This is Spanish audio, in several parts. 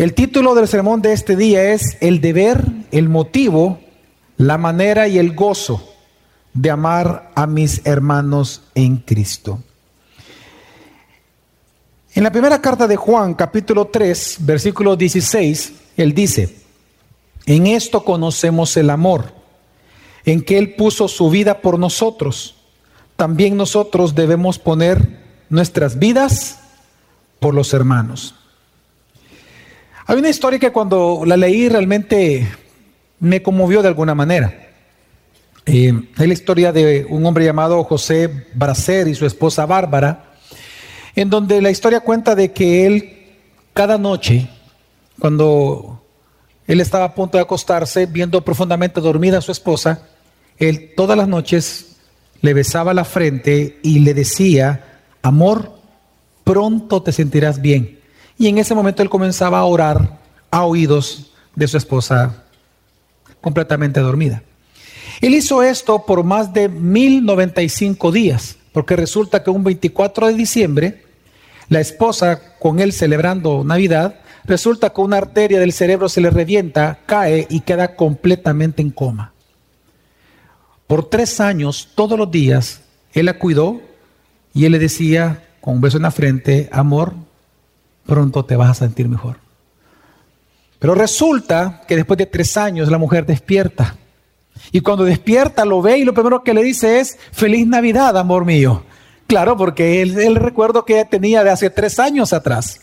El título del sermón de este día es El deber, el motivo, la manera y el gozo de amar a mis hermanos en Cristo. En la primera carta de Juan, capítulo 3, versículo 16, él dice, en esto conocemos el amor, en que Él puso su vida por nosotros. También nosotros debemos poner nuestras vidas por los hermanos. Hay una historia que cuando la leí realmente me conmovió de alguna manera. Eh, es la historia de un hombre llamado José Bracer y su esposa Bárbara, en donde la historia cuenta de que él cada noche, cuando él estaba a punto de acostarse, viendo profundamente dormida a su esposa, él todas las noches le besaba la frente y le decía, amor, pronto te sentirás bien. Y en ese momento él comenzaba a orar a oídos de su esposa completamente dormida. Él hizo esto por más de 1095 días, porque resulta que un 24 de diciembre la esposa, con él celebrando Navidad, resulta que una arteria del cerebro se le revienta, cae y queda completamente en coma. Por tres años, todos los días, él la cuidó y él le decía, con un beso en la frente, amor, pronto te vas a sentir mejor. Pero resulta que después de tres años la mujer despierta. Y cuando despierta lo ve y lo primero que le dice es, feliz Navidad, amor mío. Claro, porque él, el recuerdo que tenía de hace tres años atrás.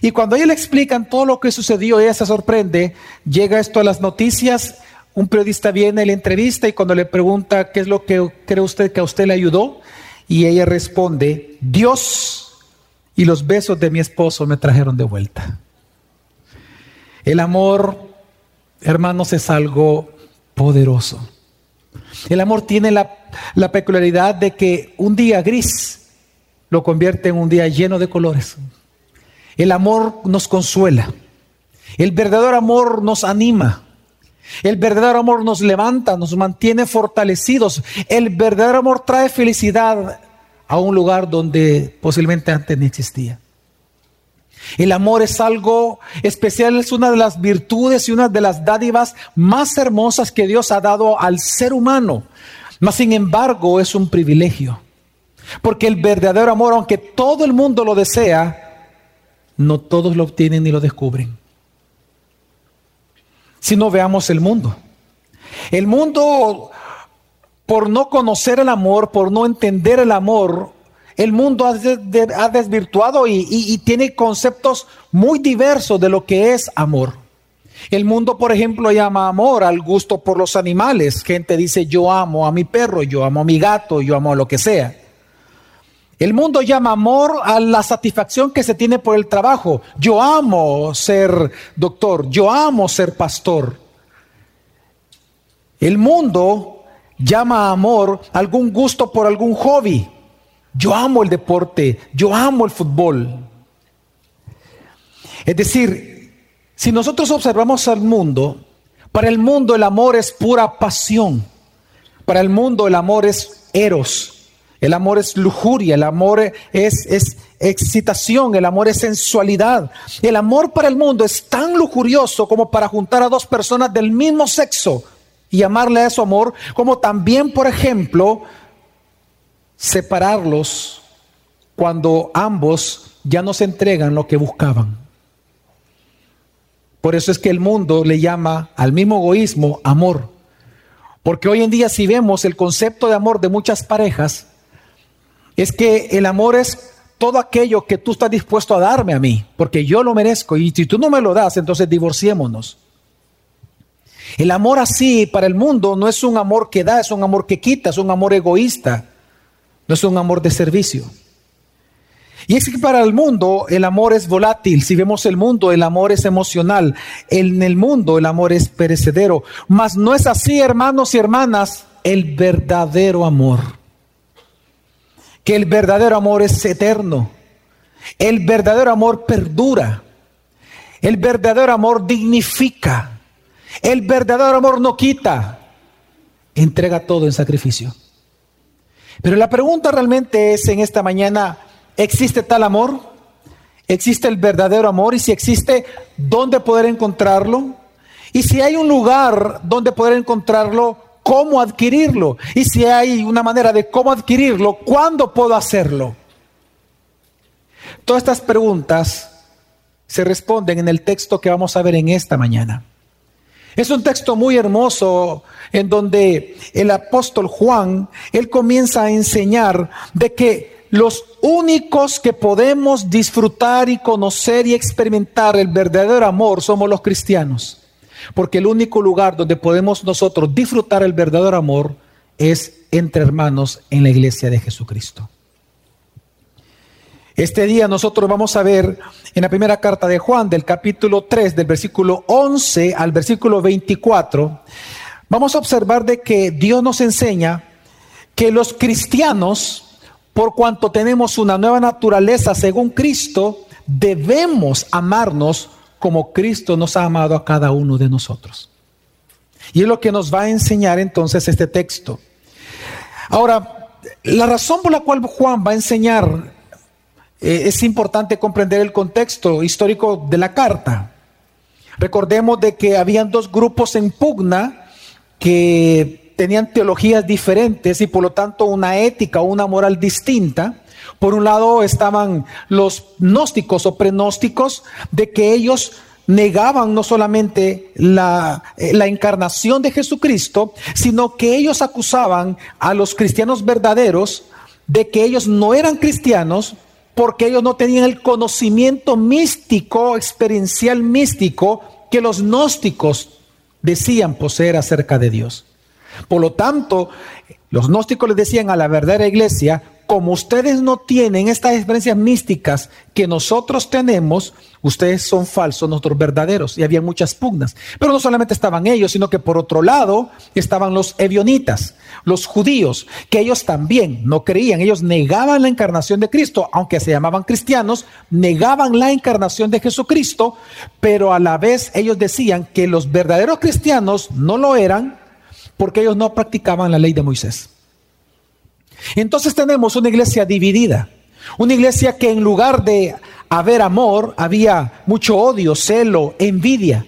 Y cuando ella le explican todo lo que sucedió, ella se sorprende, llega esto a las noticias, un periodista viene, la entrevista y cuando le pregunta qué es lo que cree usted que a usted le ayudó, y ella responde, Dios y los besos de mi esposo me trajeron de vuelta. El amor, hermanos, es algo poderoso. El amor tiene la, peculiaridad de que un día gris lo convierte en un día lleno de colores. El amor nos consuela. El verdadero amor nos anima. El verdadero amor nos levanta, nos mantiene fortalecidos. El verdadero amor trae felicidad a un lugar donde posiblemente antes ni existía. El amor es algo especial, es una de las virtudes y una de las dádivas más hermosas que Dios ha dado al ser humano. Mas sin embargo es un privilegio. Porque el verdadero amor, aunque todo el mundo lo desea, no todos lo obtienen ni lo descubren. Si no veamos el mundo. El mundo, por no conocer el amor, por no entender el amor, el mundo ha, desvirtuado y, tiene conceptos muy diversos de lo que es amor. El mundo, por ejemplo, llama amor al gusto por los animales. Gente dice, yo amo a mi perro, yo amo a mi gato, yo amo a lo que sea. El mundo llama amor a la satisfacción que se tiene por el trabajo. Yo amo ser doctor, yo amo ser pastor. El mundo llama amor algún gusto por algún hobby. Yo amo el deporte, yo amo el fútbol. Es decir, si nosotros observamos al mundo, para el mundo el amor es pura pasión. Para el mundo el amor es eros. El amor es lujuria, el amor es, es excitación, el amor es sensualidad. El amor para el mundo es tan lujurioso como para juntar a dos personas del mismo sexo y llamarle a eso amor, como también, por ejemplo, separarlos cuando ambos ya no se entregan lo que buscaban. Por eso es que el mundo le llama al mismo egoísmo amor. Porque hoy en día si vemos el concepto de amor de muchas parejas, es que el amor es todo aquello que tú estás dispuesto a darme a mí, porque yo lo merezco y si tú no me lo das, entonces divorciémonos. El amor así para el mundo no es un amor que da, es un amor que quita, es un amor egoísta. No es un amor de servicio. Y es que para el mundo el amor es volátil. Si vemos el mundo, el amor es emocional. En el mundo el amor es perecedero. Mas no es así, hermanos y hermanas, el verdadero amor. Que el verdadero amor es eterno. El verdadero amor perdura. El verdadero amor dignifica. El verdadero amor no quita. Entrega todo en sacrificio. Pero la pregunta realmente es en esta mañana, ¿existe tal amor? existe el verdadero amor y si existe, ¿dónde poder encontrarlo? Y si hay un lugar donde poder encontrarlo, ¿cómo adquirirlo? Y si hay una manera de cómo adquirirlo, ¿cuándo puedo hacerlo? Todas estas preguntas se responden en el texto que vamos a ver en esta mañana. Es un texto muy hermoso en donde el apóstol Juan, él comienza a enseñar de que los únicos que podemos disfrutar y conocer y experimentar el verdadero amor somos los cristianos. Porque el único lugar donde podemos nosotros disfrutar el verdadero amor es entre hermanos en la iglesia de Jesucristo. Este día nosotros vamos a ver en la primera carta de Juan, del capítulo 3, del versículo 11 al versículo 24, vamos a observar de que Dios nos enseña que los cristianos, por cuanto tenemos una nueva naturaleza según Cristo, debemos amarnos como Cristo nos ha amado a cada uno de nosotros. Y es lo que nos va a enseñar entonces este texto. Ahora, la razón por la cual Juan va a enseñar eh, es importante comprender el contexto histórico de la carta. Recordemos de que habían dos grupos en pugna que tenían teologías diferentes y por lo tanto una ética o una moral distinta. Por un lado estaban los gnósticos o prenósticos de que ellos negaban no solamente la, eh, la, encarnación de Jesucristo, sino que ellos acusaban a los cristianos verdaderos de que ellos no eran cristianos porque ellos no tenían el conocimiento místico, experiencial místico, que los gnósticos decían poseer acerca de Dios. Por lo tanto, los gnósticos le decían a la verdadera iglesia, como ustedes no tienen estas experiencias místicas que nosotros tenemos, ustedes son falsos, nosotros verdaderos. Y había muchas pugnas. Pero no solamente estaban ellos, sino que por otro lado estaban los evionitas, los judíos, que ellos también no creían, ellos negaban la encarnación de Cristo, aunque se llamaban cristianos, negaban la encarnación de Jesucristo, pero a la vez ellos decían que los verdaderos cristianos no lo eran porque ellos no practicaban la ley de Moisés. Entonces tenemos una iglesia dividida, una iglesia que en lugar de haber amor, había mucho odio, celo, envidia.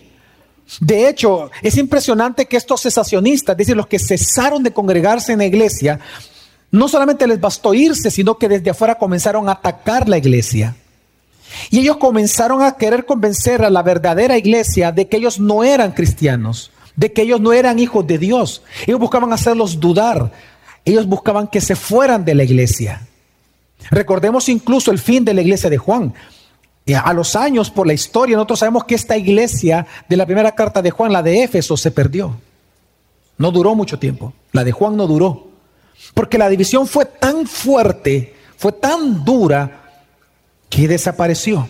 De hecho, es impresionante que estos cesacionistas, es decir, los que cesaron de congregarse en la iglesia, no solamente les bastó irse, sino que desde afuera comenzaron a atacar la iglesia. Y ellos comenzaron a querer convencer a la verdadera iglesia de que ellos no eran cristianos, de que ellos no eran hijos de Dios. Ellos buscaban hacerlos dudar, ellos buscaban que se fueran de la iglesia. Recordemos incluso el fin de la iglesia de Juan. A los años, por la historia, nosotros sabemos que esta iglesia de la primera carta de Juan, la de Éfeso, se perdió. No duró mucho tiempo. La de Juan no duró. Porque la división fue tan fuerte, fue tan dura, que desapareció.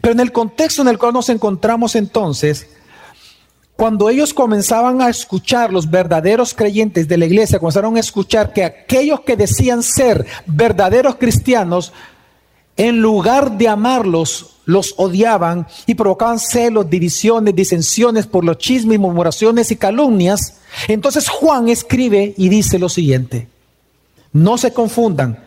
Pero en el contexto en el cual nos encontramos entonces, cuando ellos comenzaban a escuchar, los verdaderos creyentes de la iglesia comenzaron a escuchar que aquellos que decían ser verdaderos cristianos, en lugar de amarlos, los odiaban y provocaban celos, divisiones, disensiones por los chismes, murmuraciones y calumnias. Entonces Juan escribe y dice lo siguiente, no se confundan.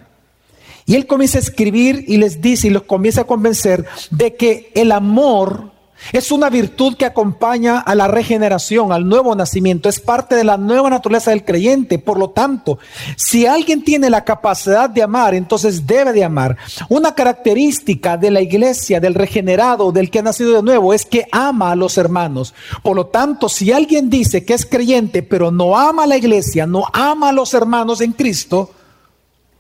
Y él comienza a escribir y les dice y los comienza a convencer de que el amor es una virtud que acompaña a la regeneración, al nuevo nacimiento. Es parte de la nueva naturaleza del creyente. Por lo tanto, si alguien tiene la capacidad de amar, entonces debe de amar. Una característica de la iglesia, del regenerado, del que ha nacido de nuevo, es que ama a los hermanos. Por lo tanto, si alguien dice que es creyente, pero no ama a la iglesia, no ama a los hermanos en Cristo,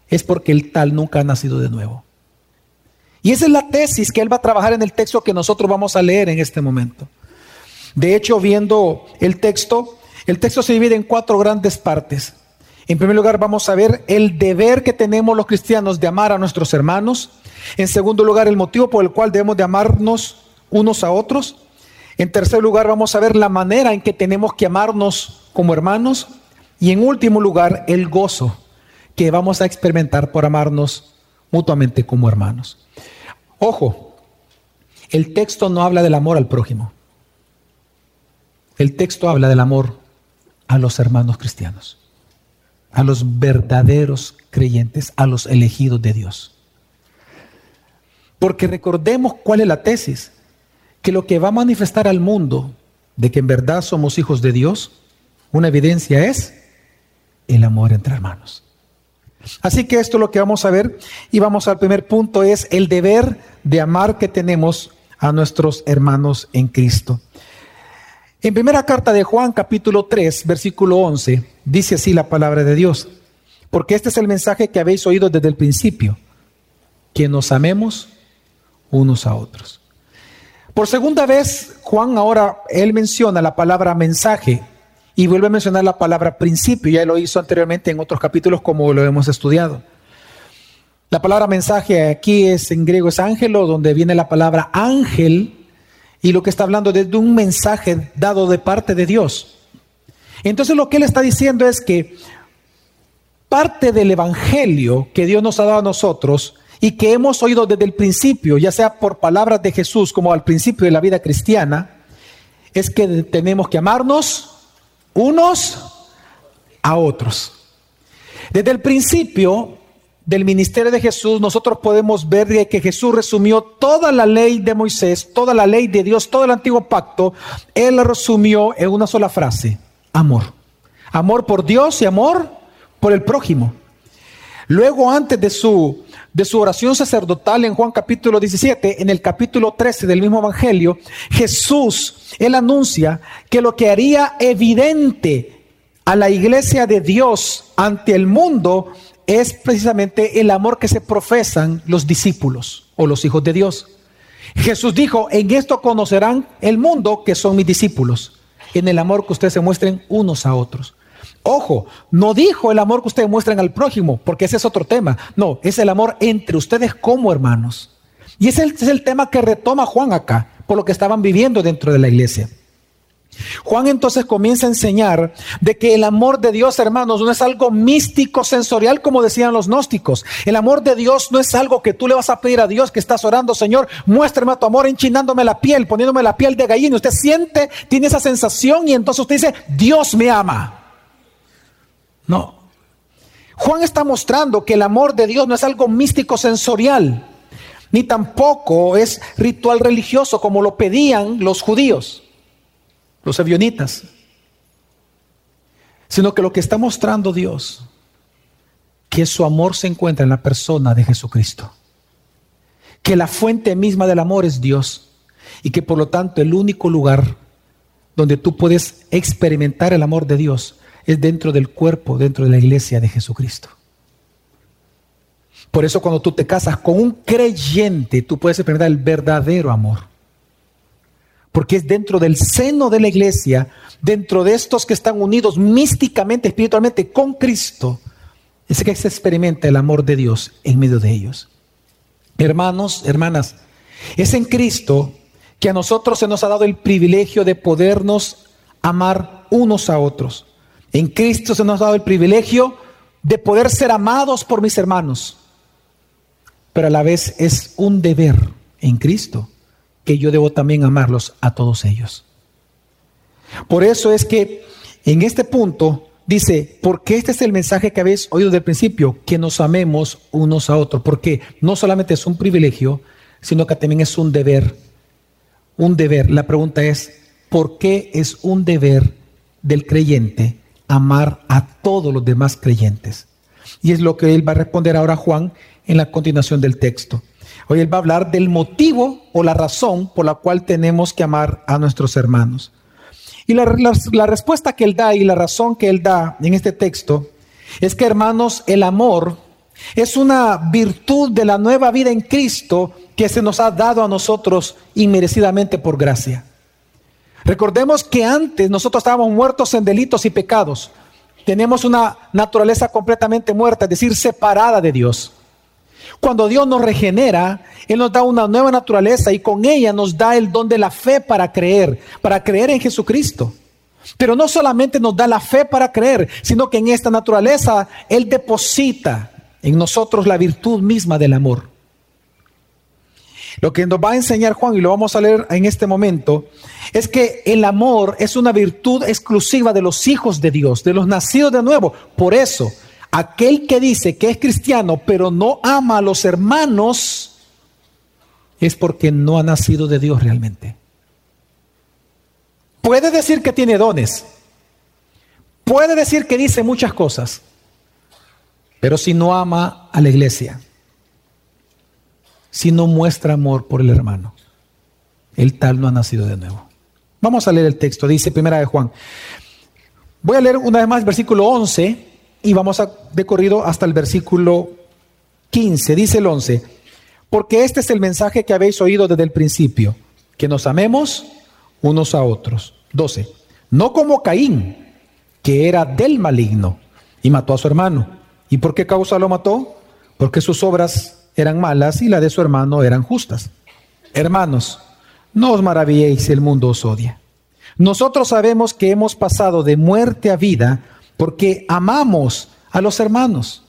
es porque el tal nunca ha nacido de nuevo. Y esa es la tesis que él va a trabajar en el texto que nosotros vamos a leer en este momento. De hecho, viendo el texto, el texto se divide en cuatro grandes partes. En primer lugar, vamos a ver el deber que tenemos los cristianos de amar a nuestros hermanos. En segundo lugar, el motivo por el cual debemos de amarnos unos a otros. En tercer lugar, vamos a ver la manera en que tenemos que amarnos como hermanos. Y en último lugar, el gozo que vamos a experimentar por amarnos mutuamente como hermanos. Ojo, el texto no habla del amor al prójimo. El texto habla del amor a los hermanos cristianos, a los verdaderos creyentes, a los elegidos de Dios. Porque recordemos cuál es la tesis, que lo que va a manifestar al mundo de que en verdad somos hijos de Dios, una evidencia es el amor entre hermanos. Así que esto es lo que vamos a ver y vamos al primer punto, es el deber de amar que tenemos a nuestros hermanos en Cristo. En primera carta de Juan capítulo 3, versículo 11, dice así la palabra de Dios, porque este es el mensaje que habéis oído desde el principio, que nos amemos unos a otros. Por segunda vez, Juan ahora, él menciona la palabra mensaje y vuelve a mencionar la palabra principio, ya lo hizo anteriormente en otros capítulos como lo hemos estudiado. La palabra mensaje aquí es en griego es ángelo, donde viene la palabra ángel, y lo que está hablando es de un mensaje dado de parte de Dios. Entonces lo que él está diciendo es que parte del evangelio que Dios nos ha dado a nosotros y que hemos oído desde el principio, ya sea por palabras de Jesús como al principio de la vida cristiana, es que tenemos que amarnos unos a otros. Desde el principio del ministerio de Jesús, nosotros podemos ver que Jesús resumió toda la ley de Moisés, toda la ley de Dios, todo el antiguo pacto, Él la resumió en una sola frase, amor. Amor por Dios y amor por el prójimo. Luego, antes de su, de su oración sacerdotal en Juan capítulo 17, en el capítulo 13 del mismo Evangelio, Jesús, él anuncia que lo que haría evidente a la iglesia de Dios ante el mundo es precisamente el amor que se profesan los discípulos o los hijos de Dios. Jesús dijo, en esto conocerán el mundo que son mis discípulos, en el amor que ustedes se muestren unos a otros. Ojo, no dijo el amor que ustedes muestran al prójimo, porque ese es otro tema. No, es el amor entre ustedes como hermanos. Y ese es el tema que retoma Juan acá, por lo que estaban viviendo dentro de la iglesia. Juan entonces comienza a enseñar de que el amor de Dios, hermanos, no es algo místico, sensorial, como decían los gnósticos. El amor de Dios no es algo que tú le vas a pedir a Dios que estás orando, Señor, muéstrame tu amor enchinándome la piel, poniéndome la piel de gallina. Usted siente, tiene esa sensación y entonces usted dice, Dios me ama. No. Juan está mostrando que el amor de Dios no es algo místico sensorial, ni tampoco es ritual religioso como lo pedían los judíos, los avionitas, sino que lo que está mostrando Dios, que su amor se encuentra en la persona de Jesucristo, que la fuente misma del amor es Dios y que por lo tanto el único lugar donde tú puedes experimentar el amor de Dios es dentro del cuerpo, dentro de la iglesia de Jesucristo. Por eso cuando tú te casas con un creyente, tú puedes experimentar el verdadero amor. Porque es dentro del seno de la iglesia, dentro de estos que están unidos místicamente, espiritualmente con Cristo, es que se experimenta el amor de Dios en medio de ellos. Hermanos, hermanas, es en Cristo que a nosotros se nos ha dado el privilegio de podernos amar unos a otros. En Cristo se nos ha dado el privilegio de poder ser amados por mis hermanos. Pero a la vez es un deber en Cristo que yo debo también amarlos a todos ellos. Por eso es que en este punto dice, porque este es el mensaje que habéis oído del principio, que nos amemos unos a otros, porque no solamente es un privilegio, sino que también es un deber. Un deber. La pregunta es, ¿por qué es un deber del creyente amar a todos los demás creyentes. Y es lo que él va a responder ahora a Juan en la continuación del texto. Hoy él va a hablar del motivo o la razón por la cual tenemos que amar a nuestros hermanos. Y la, la, respuesta que él da y la razón que él da en este texto es que, hermanos, el amor es una virtud de la nueva vida en Cristo que se nos ha dado a nosotros inmerecidamente por gracia. Recordemos que antes nosotros estábamos muertos en delitos y pecados. Tenemos una naturaleza completamente muerta, es decir, separada de Dios. Cuando Dios nos regenera, Él nos da una nueva naturaleza y con ella nos da el don de la fe para creer, para creer en Jesucristo. Pero no solamente nos da la fe para creer, sino que en esta naturaleza Él deposita en nosotros la virtud misma del amor. Lo que nos va a enseñar Juan, y lo vamos a leer en este momento, es que el amor es una virtud exclusiva de los hijos de Dios, de los nacidos de nuevo. Por eso, aquel que dice que es cristiano, pero no ama a los hermanos, es porque no ha nacido de Dios realmente. Puede decir que tiene dones, puede decir que dice muchas cosas, pero si no ama a la iglesia, si no muestra amor por el hermano, el tal no ha nacido de nuevo. Vamos a leer el texto, dice Primera de Juan. Voy a leer una vez más el versículo 11 y vamos a de corrido hasta el versículo 15. Dice el 11, porque este es el mensaje que habéis oído desde el principio, que nos amemos unos a otros. 12. No como Caín, que era del maligno y mató a su hermano. ¿Y por qué causa lo mató? Porque sus obras eran malas y la de su hermano eran justas. Hermanos, no os maravilléis si el mundo os odia. Nosotros sabemos que hemos pasado de muerte a vida porque amamos a los hermanos.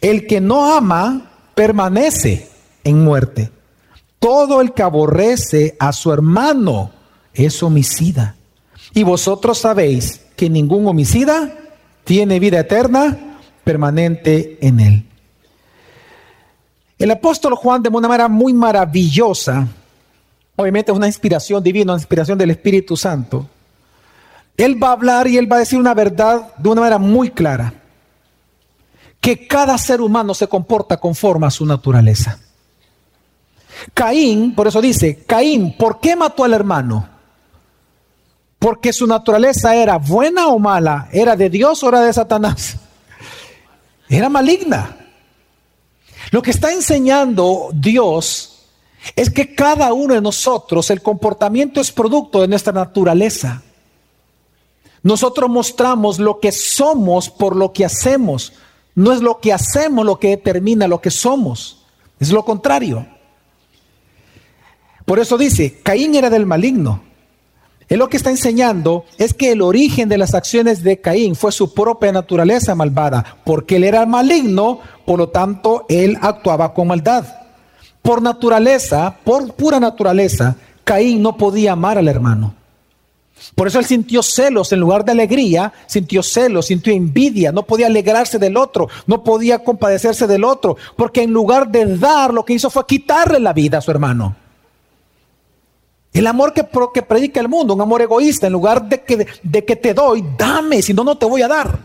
El que no ama permanece en muerte. Todo el que aborrece a su hermano es homicida. Y vosotros sabéis que ningún homicida tiene vida eterna permanente en él. El apóstol Juan de una manera muy maravillosa obviamente es una inspiración divina, una inspiración del Espíritu Santo, él va a hablar y él va a decir una verdad de una manera muy clara, que cada ser humano se comporta conforme a su naturaleza. Caín, por eso dice, Caín, ¿por qué mató al hermano? Porque su naturaleza era buena o mala, era de Dios o era de Satanás. Era maligna. Lo que está enseñando Dios es que cada uno de nosotros, el comportamiento es producto de nuestra naturaleza. Nosotros mostramos lo que somos por lo que hacemos. No es lo que hacemos lo que determina lo que somos. Es lo contrario. Por eso dice, Caín era del maligno. Él lo que está enseñando es que el origen de las acciones de Caín fue su propia naturaleza malvada, porque él era maligno, por lo tanto, él actuaba con maldad. Por naturaleza, por pura naturaleza, Caín no podía amar al hermano. Por eso él sintió celos en lugar de alegría, sintió celos, sintió envidia, no podía alegrarse del otro, no podía compadecerse del otro, porque en lugar de dar, lo que hizo fue quitarle la vida a su hermano. El amor que, que predica el mundo, un amor egoísta, en lugar de que, de que te doy, dame, si no, no te voy a dar.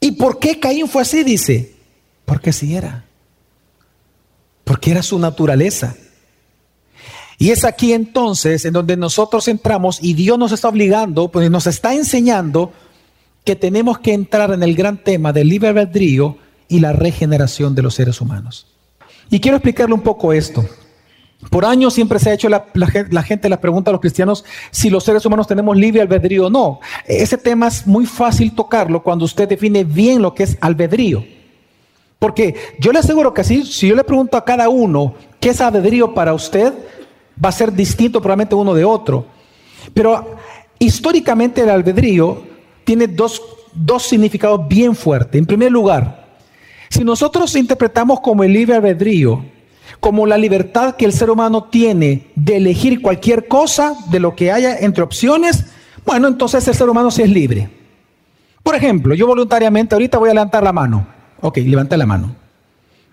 ¿Y por qué Caín fue así? Dice, porque si era porque era su naturaleza. Y es aquí entonces en donde nosotros entramos y Dios nos está obligando, pues nos está enseñando que tenemos que entrar en el gran tema del libre albedrío y la regeneración de los seres humanos. Y quiero explicarle un poco esto. Por años siempre se ha hecho la, gente la pregunta a los cristianos si los seres humanos tenemos libre albedrío o no. Ese tema es muy fácil tocarlo cuando usted define bien lo que es albedrío. Porque yo le aseguro que si yo le pregunto a cada uno qué es albedrío para usted, va a ser distinto probablemente uno de otro. Pero históricamente el albedrío tiene dos, dos significados bien fuertes. En primer lugar, si nosotros interpretamos como el libre albedrío, como la libertad que el ser humano tiene de elegir cualquier cosa de lo que haya entre opciones, bueno, entonces el ser humano sí es libre. Por ejemplo, yo voluntariamente ahorita voy a levantar la mano. Ok, levanta la mano.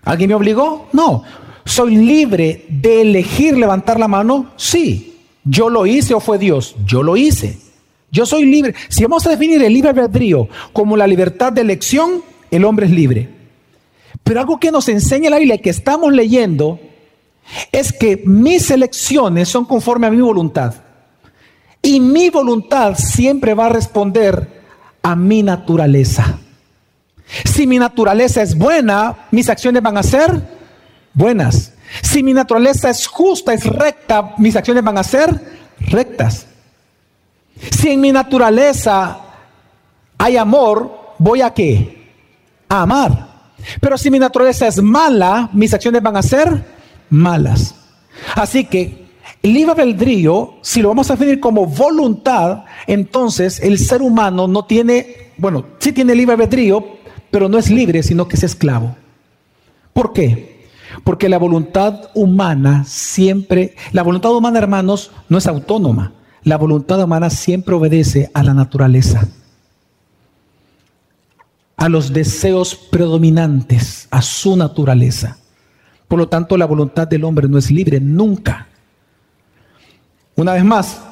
¿Alguien me obligó? No. ¿Soy libre de elegir levantar la mano? Sí. ¿Yo lo hice o fue Dios? Yo lo hice. Yo soy libre. Si vamos a definir el libre albedrío como la libertad de elección, el hombre es libre. Pero algo que nos enseña la Biblia que estamos leyendo es que mis elecciones son conforme a mi voluntad. Y mi voluntad siempre va a responder a mi naturaleza. Si mi naturaleza es buena, mis acciones van a ser buenas. Si mi naturaleza es justa, es recta, mis acciones van a ser rectas. Si en mi naturaleza hay amor, voy a qué? A amar. Pero si mi naturaleza es mala, mis acciones van a ser malas. Así que el libre albedrío, si lo vamos a definir como voluntad, entonces el ser humano no tiene, bueno, sí tiene libre albedrío, pero no es libre, sino que es esclavo. ¿Por qué? Porque la voluntad humana siempre, la voluntad humana, hermanos, no es autónoma. La voluntad humana siempre obedece a la naturaleza, a los deseos predominantes, a su naturaleza. Por lo tanto, la voluntad del hombre no es libre nunca. Una vez más,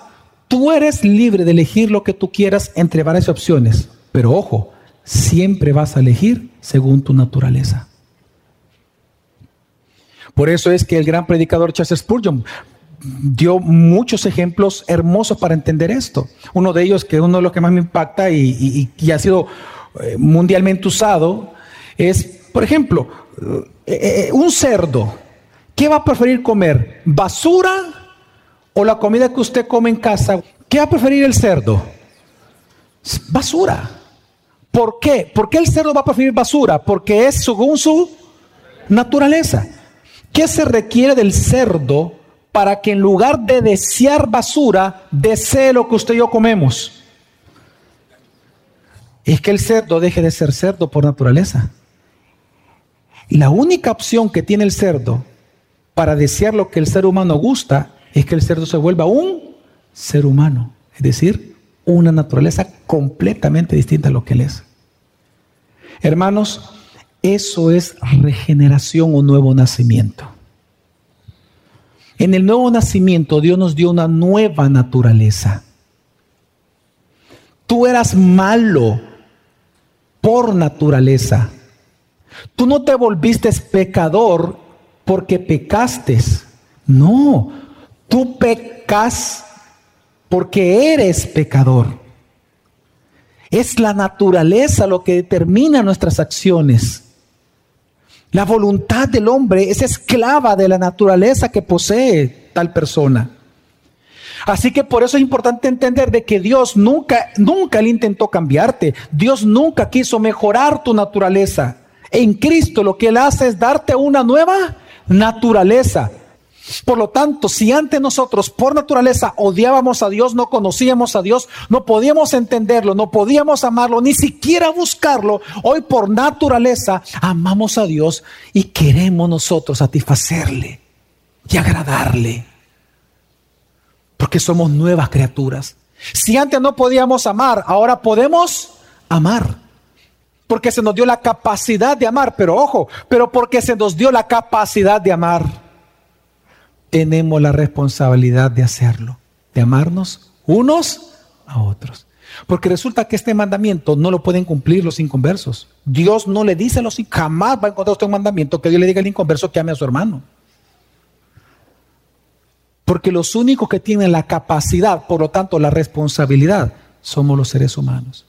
tú eres libre de elegir lo que tú quieras entre varias opciones, pero ojo, siempre vas a elegir según tu naturaleza. Por eso es que el gran predicador Charles Spurgeon dio muchos ejemplos hermosos para entender esto. Uno de ellos, que es uno de los que más me impacta y, ha sido mundialmente usado, es, por ejemplo, eh, eh, un cerdo. ¿Qué va a preferir comer? ¿Basura o la comida que usted come en casa? ¿Qué va a preferir el cerdo? Basura. ¿Por qué? ¿Por qué el cerdo va a preferir basura? Porque es según su naturaleza. ¿Qué se requiere del cerdo para que en lugar de desear basura, desee lo que usted y yo comemos? Es que el cerdo deje de ser cerdo por naturaleza. La única opción que tiene el cerdo para desear lo que el ser humano gusta es que el cerdo se vuelva un ser humano, es decir, una naturaleza completamente distinta a lo que él es. Hermanos, eso es regeneración o nuevo nacimiento. En el nuevo nacimiento Dios nos dio una nueva naturaleza. Tú eras malo por naturaleza. Tú no te volviste pecador porque pecaste. No, tú pecas porque eres pecador. Es la naturaleza lo que determina nuestras acciones. La voluntad del hombre es esclava de la naturaleza que posee tal persona. Así que por eso es importante entender de que Dios nunca, nunca le intentó cambiarte. Dios nunca quiso mejorar tu naturaleza. En Cristo lo que Él hace es darte una nueva naturaleza. Por lo tanto, si antes nosotros por naturaleza odiábamos a Dios, no conocíamos a Dios, no podíamos entenderlo, no podíamos amarlo, ni siquiera buscarlo, hoy por naturaleza amamos a Dios y queremos nosotros satisfacerle y agradarle. Porque somos nuevas criaturas. Si antes no podíamos amar, ahora podemos amar. Porque se nos dio la capacidad de amar, pero ojo, pero porque se nos dio la capacidad de amar tenemos la responsabilidad de hacerlo, de amarnos unos a otros. Porque resulta que este mandamiento no lo pueden cumplir los inconversos. Dios no le dice a los jamás va a encontrar usted un mandamiento que Dios le diga al inconverso que ame a su hermano. Porque los únicos que tienen la capacidad, por lo tanto la responsabilidad, somos los seres humanos.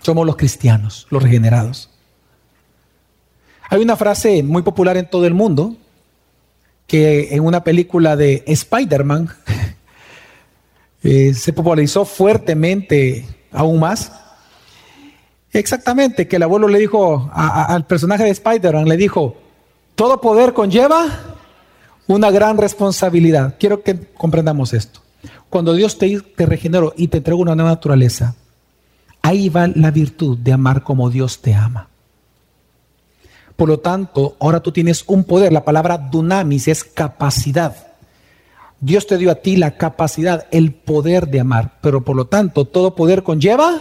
Somos los cristianos, los regenerados. Hay una frase muy popular en todo el mundo que en una película de Spider-Man eh, se popularizó fuertemente aún más. Exactamente, que el abuelo le dijo al personaje de Spider-Man, le dijo, todo poder conlleva una gran responsabilidad. Quiero que comprendamos esto. Cuando Dios te, te regeneró y te entregó una nueva naturaleza, ahí va la virtud de amar como Dios te ama. Por lo tanto, ahora tú tienes un poder. La palabra dunamis es capacidad. Dios te dio a ti la capacidad, el poder de amar. Pero por lo tanto, todo poder conlleva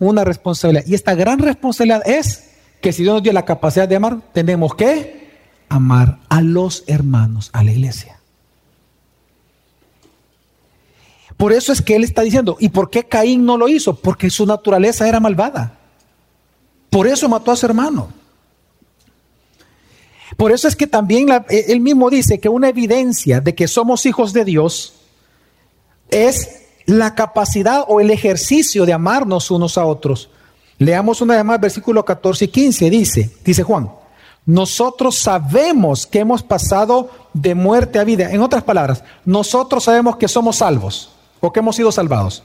una responsabilidad. Y esta gran responsabilidad es que si Dios nos dio la capacidad de amar, tenemos que amar a los hermanos, a la iglesia. Por eso es que él está diciendo, ¿y por qué Caín no lo hizo? Porque su naturaleza era malvada. Por eso mató a su hermano. Por eso es que también eh, él mismo dice que una evidencia de que somos hijos de Dios es la capacidad o el ejercicio de amarnos unos a otros. Leamos una vez más versículo 14 y 15, dice, dice Juan, nosotros sabemos que hemos pasado de muerte a vida. En otras palabras, nosotros sabemos que somos salvos o que hemos sido salvados.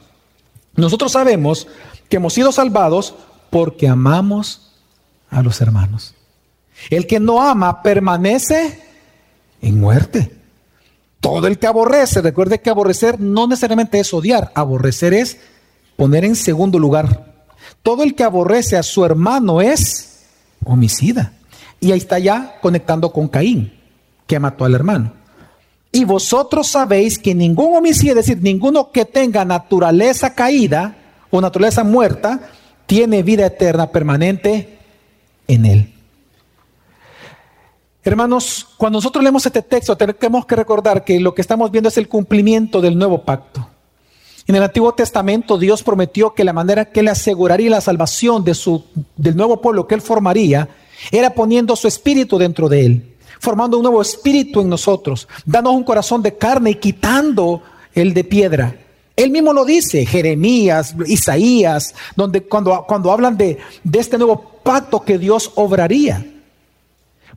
Nosotros sabemos que hemos sido salvados porque amamos a los hermanos. El que no ama permanece en muerte. Todo el que aborrece, recuerde que aborrecer no necesariamente es odiar, aborrecer es poner en segundo lugar. Todo el que aborrece a su hermano es homicida. Y ahí está ya conectando con Caín, que mató al hermano. Y vosotros sabéis que ningún homicida, es decir, ninguno que tenga naturaleza caída o naturaleza muerta, tiene vida eterna permanente en él. Hermanos, cuando nosotros leemos este texto, tenemos que recordar que lo que estamos viendo es el cumplimiento del nuevo pacto. En el Antiguo Testamento Dios prometió que la manera que Él aseguraría la salvación de su, del nuevo pueblo que Él formaría era poniendo su espíritu dentro de Él, formando un nuevo espíritu en nosotros, dando un corazón de carne y quitando el de piedra. Él mismo lo dice, Jeremías, Isaías, donde cuando, cuando hablan de, de este nuevo pacto que Dios obraría.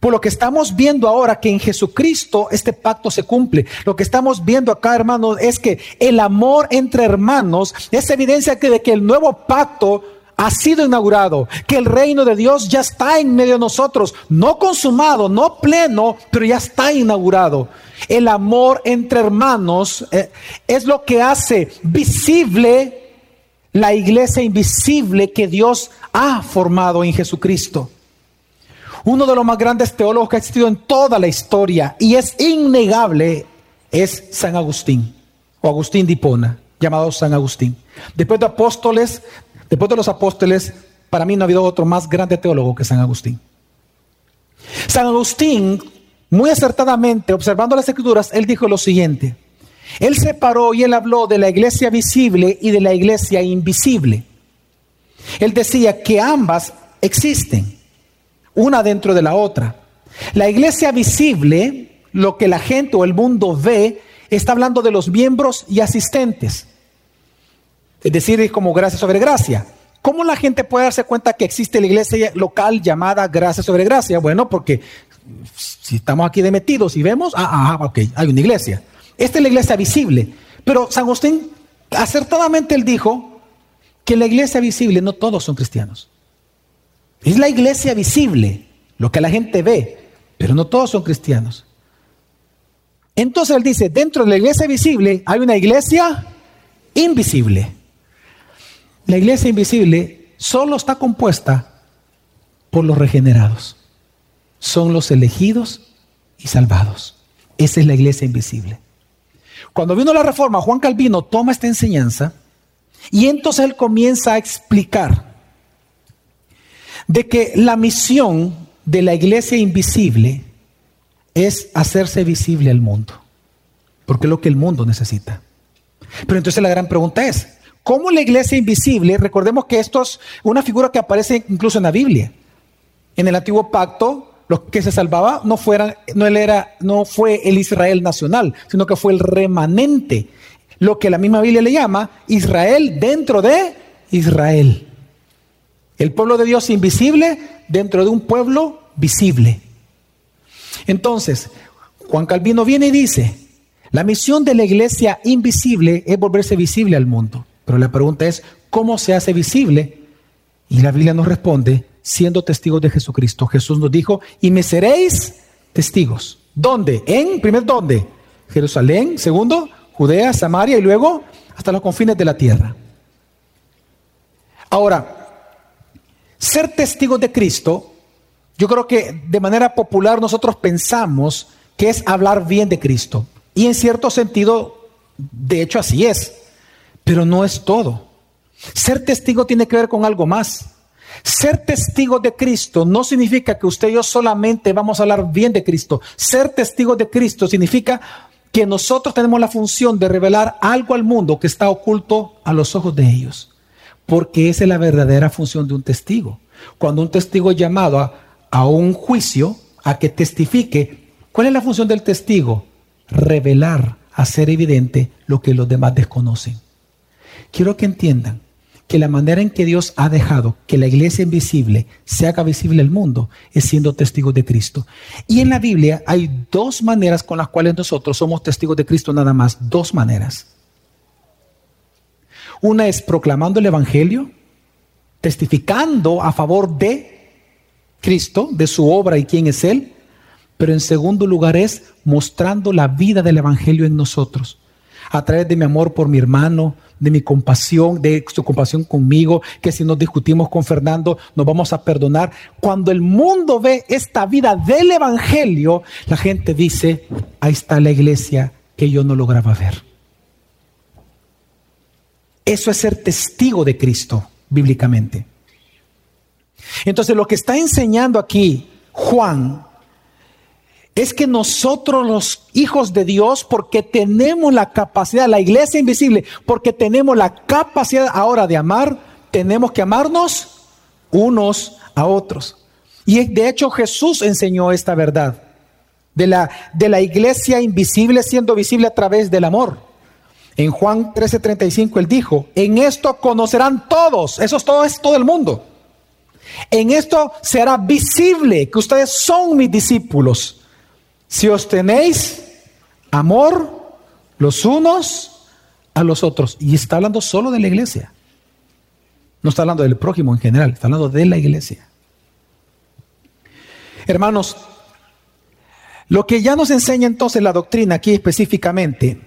Por lo que estamos viendo ahora que en Jesucristo este pacto se cumple. Lo que estamos viendo acá, hermanos, es que el amor entre hermanos es evidencia de que el nuevo pacto ha sido inaugurado, que el reino de Dios ya está en medio de nosotros, no consumado, no pleno, pero ya está inaugurado. El amor entre hermanos eh, es lo que hace visible la iglesia invisible que Dios ha formado en Jesucristo uno de los más grandes teólogos que ha existido en toda la historia y es innegable, es San Agustín o Agustín de Hipona, llamado San Agustín. Después de apóstoles, después de los apóstoles, para mí no ha habido otro más grande teólogo que San Agustín. San Agustín, muy acertadamente, observando las escrituras, él dijo lo siguiente. Él separó y él habló de la iglesia visible y de la iglesia invisible. Él decía que ambas existen una dentro de la otra. La iglesia visible, lo que la gente o el mundo ve, está hablando de los miembros y asistentes. Es decir, es como gracia sobre gracia. ¿Cómo la gente puede darse cuenta que existe la iglesia local llamada gracia sobre gracia? Bueno, porque si estamos aquí de metidos y vemos, ah, ah, ok, hay una iglesia. Esta es la iglesia visible. Pero San Agustín, acertadamente él dijo que la iglesia visible no todos son cristianos. Es la iglesia visible, lo que la gente ve, pero no todos son cristianos. Entonces él dice, dentro de la iglesia visible hay una iglesia invisible. La iglesia invisible solo está compuesta por los regenerados. Son los elegidos y salvados. Esa es la iglesia invisible. Cuando vino la reforma, Juan Calvino toma esta enseñanza y entonces él comienza a explicar de que la misión de la iglesia invisible es hacerse visible al mundo, porque es lo que el mundo necesita. Pero entonces la gran pregunta es, ¿cómo la iglesia invisible, recordemos que esto es una figura que aparece incluso en la Biblia, en el antiguo pacto, los que se salvaba no, fueran, no, era, no fue el Israel nacional, sino que fue el remanente, lo que la misma Biblia le llama Israel dentro de Israel. El pueblo de Dios invisible dentro de un pueblo visible. Entonces, Juan Calvino viene y dice, la misión de la iglesia invisible es volverse visible al mundo. Pero la pregunta es, ¿cómo se hace visible? Y la Biblia nos responde, siendo testigos de Jesucristo. Jesús nos dijo, y me seréis testigos. ¿Dónde? En, primer, ¿dónde? Jerusalén, segundo, Judea, Samaria y luego hasta los confines de la tierra. Ahora, ser testigos de Cristo, yo creo que de manera popular nosotros pensamos que es hablar bien de Cristo. Y en cierto sentido, de hecho así es, pero no es todo. Ser testigo tiene que ver con algo más. Ser testigo de Cristo no significa que usted y yo solamente vamos a hablar bien de Cristo. Ser testigo de Cristo significa que nosotros tenemos la función de revelar algo al mundo que está oculto a los ojos de ellos porque esa es la verdadera función de un testigo. Cuando un testigo es llamado a, un juicio, a que testifique, ¿cuál es la función del testigo? Revelar, hacer evidente lo que los demás desconocen. Quiero que entiendan que la manera en que Dios ha dejado que la iglesia invisible se haga visible al mundo es siendo testigos de Cristo. Y en la Biblia hay dos maneras con las cuales nosotros somos testigos de Cristo nada más, dos maneras. Una es proclamando el Evangelio, testificando a favor de Cristo, de su obra y quién es Él. Pero en segundo lugar es mostrando la vida del Evangelio en nosotros, a través de mi amor por mi hermano, de mi compasión, de su compasión conmigo, que si nos discutimos con Fernando nos vamos a perdonar. Cuando el mundo ve esta vida del Evangelio, la gente dice, ahí está la iglesia que yo no lograba ver. Eso es ser testigo de Cristo bíblicamente. Entonces lo que está enseñando aquí Juan es que nosotros los hijos de Dios, porque tenemos la capacidad, la iglesia invisible, porque tenemos la capacidad ahora de amar, tenemos que amarnos unos a otros. Y de hecho Jesús enseñó esta verdad de la, de la iglesia invisible siendo visible a través del amor. En Juan 13:35 él dijo, en esto conocerán todos, eso es todo, es todo el mundo. En esto será visible que ustedes son mis discípulos. Si os tenéis amor los unos a los otros. Y está hablando solo de la iglesia. No está hablando del prójimo en general, está hablando de la iglesia. Hermanos, lo que ya nos enseña entonces la doctrina aquí específicamente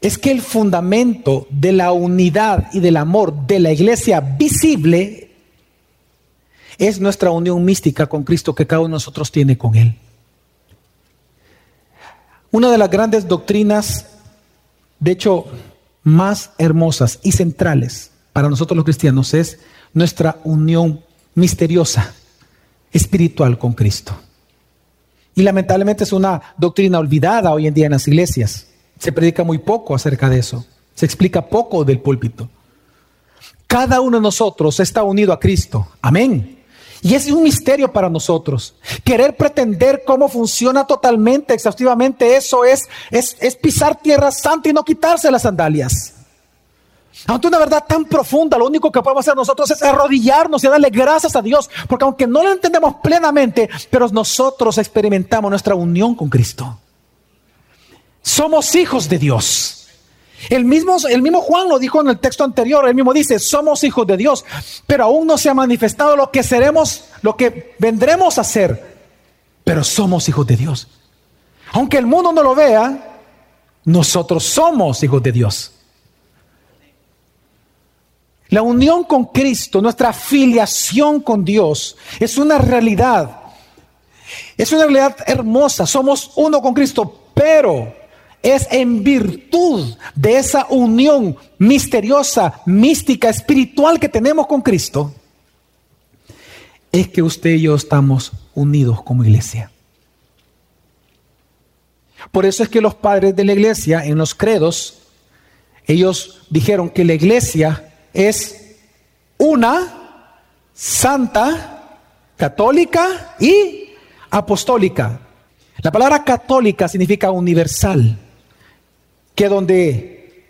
es que el fundamento de la unidad y del amor de la iglesia visible es nuestra unión mística con Cristo que cada uno de nosotros tiene con Él. Una de las grandes doctrinas, de hecho, más hermosas y centrales para nosotros los cristianos es nuestra unión misteriosa, espiritual con Cristo. Y lamentablemente es una doctrina olvidada hoy en día en las iglesias. Se predica muy poco acerca de eso. Se explica poco del púlpito. Cada uno de nosotros está unido a Cristo. Amén. Y es un misterio para nosotros. Querer pretender cómo funciona totalmente, exhaustivamente, eso es, es, es pisar tierra santa y no quitarse las sandalias. Ante una verdad tan profunda, lo único que podemos hacer nosotros es arrodillarnos y darle gracias a Dios, porque aunque no lo entendemos plenamente, pero nosotros experimentamos nuestra unión con Cristo. Somos hijos de Dios. El mismo, el mismo Juan lo dijo en el texto anterior, él mismo dice, somos hijos de Dios, pero aún no se ha manifestado lo que seremos, lo que vendremos a ser, pero somos hijos de Dios. Aunque el mundo no lo vea, nosotros somos hijos de Dios. La unión con Cristo, nuestra afiliación con Dios, es una realidad. Es una realidad hermosa. Somos uno con Cristo, pero es en virtud de esa unión misteriosa, mística, espiritual que tenemos con Cristo, es que usted y yo estamos unidos como iglesia. Por eso es que los padres de la iglesia en los credos, ellos dijeron que la iglesia es una santa, católica y apostólica. La palabra católica significa universal, que donde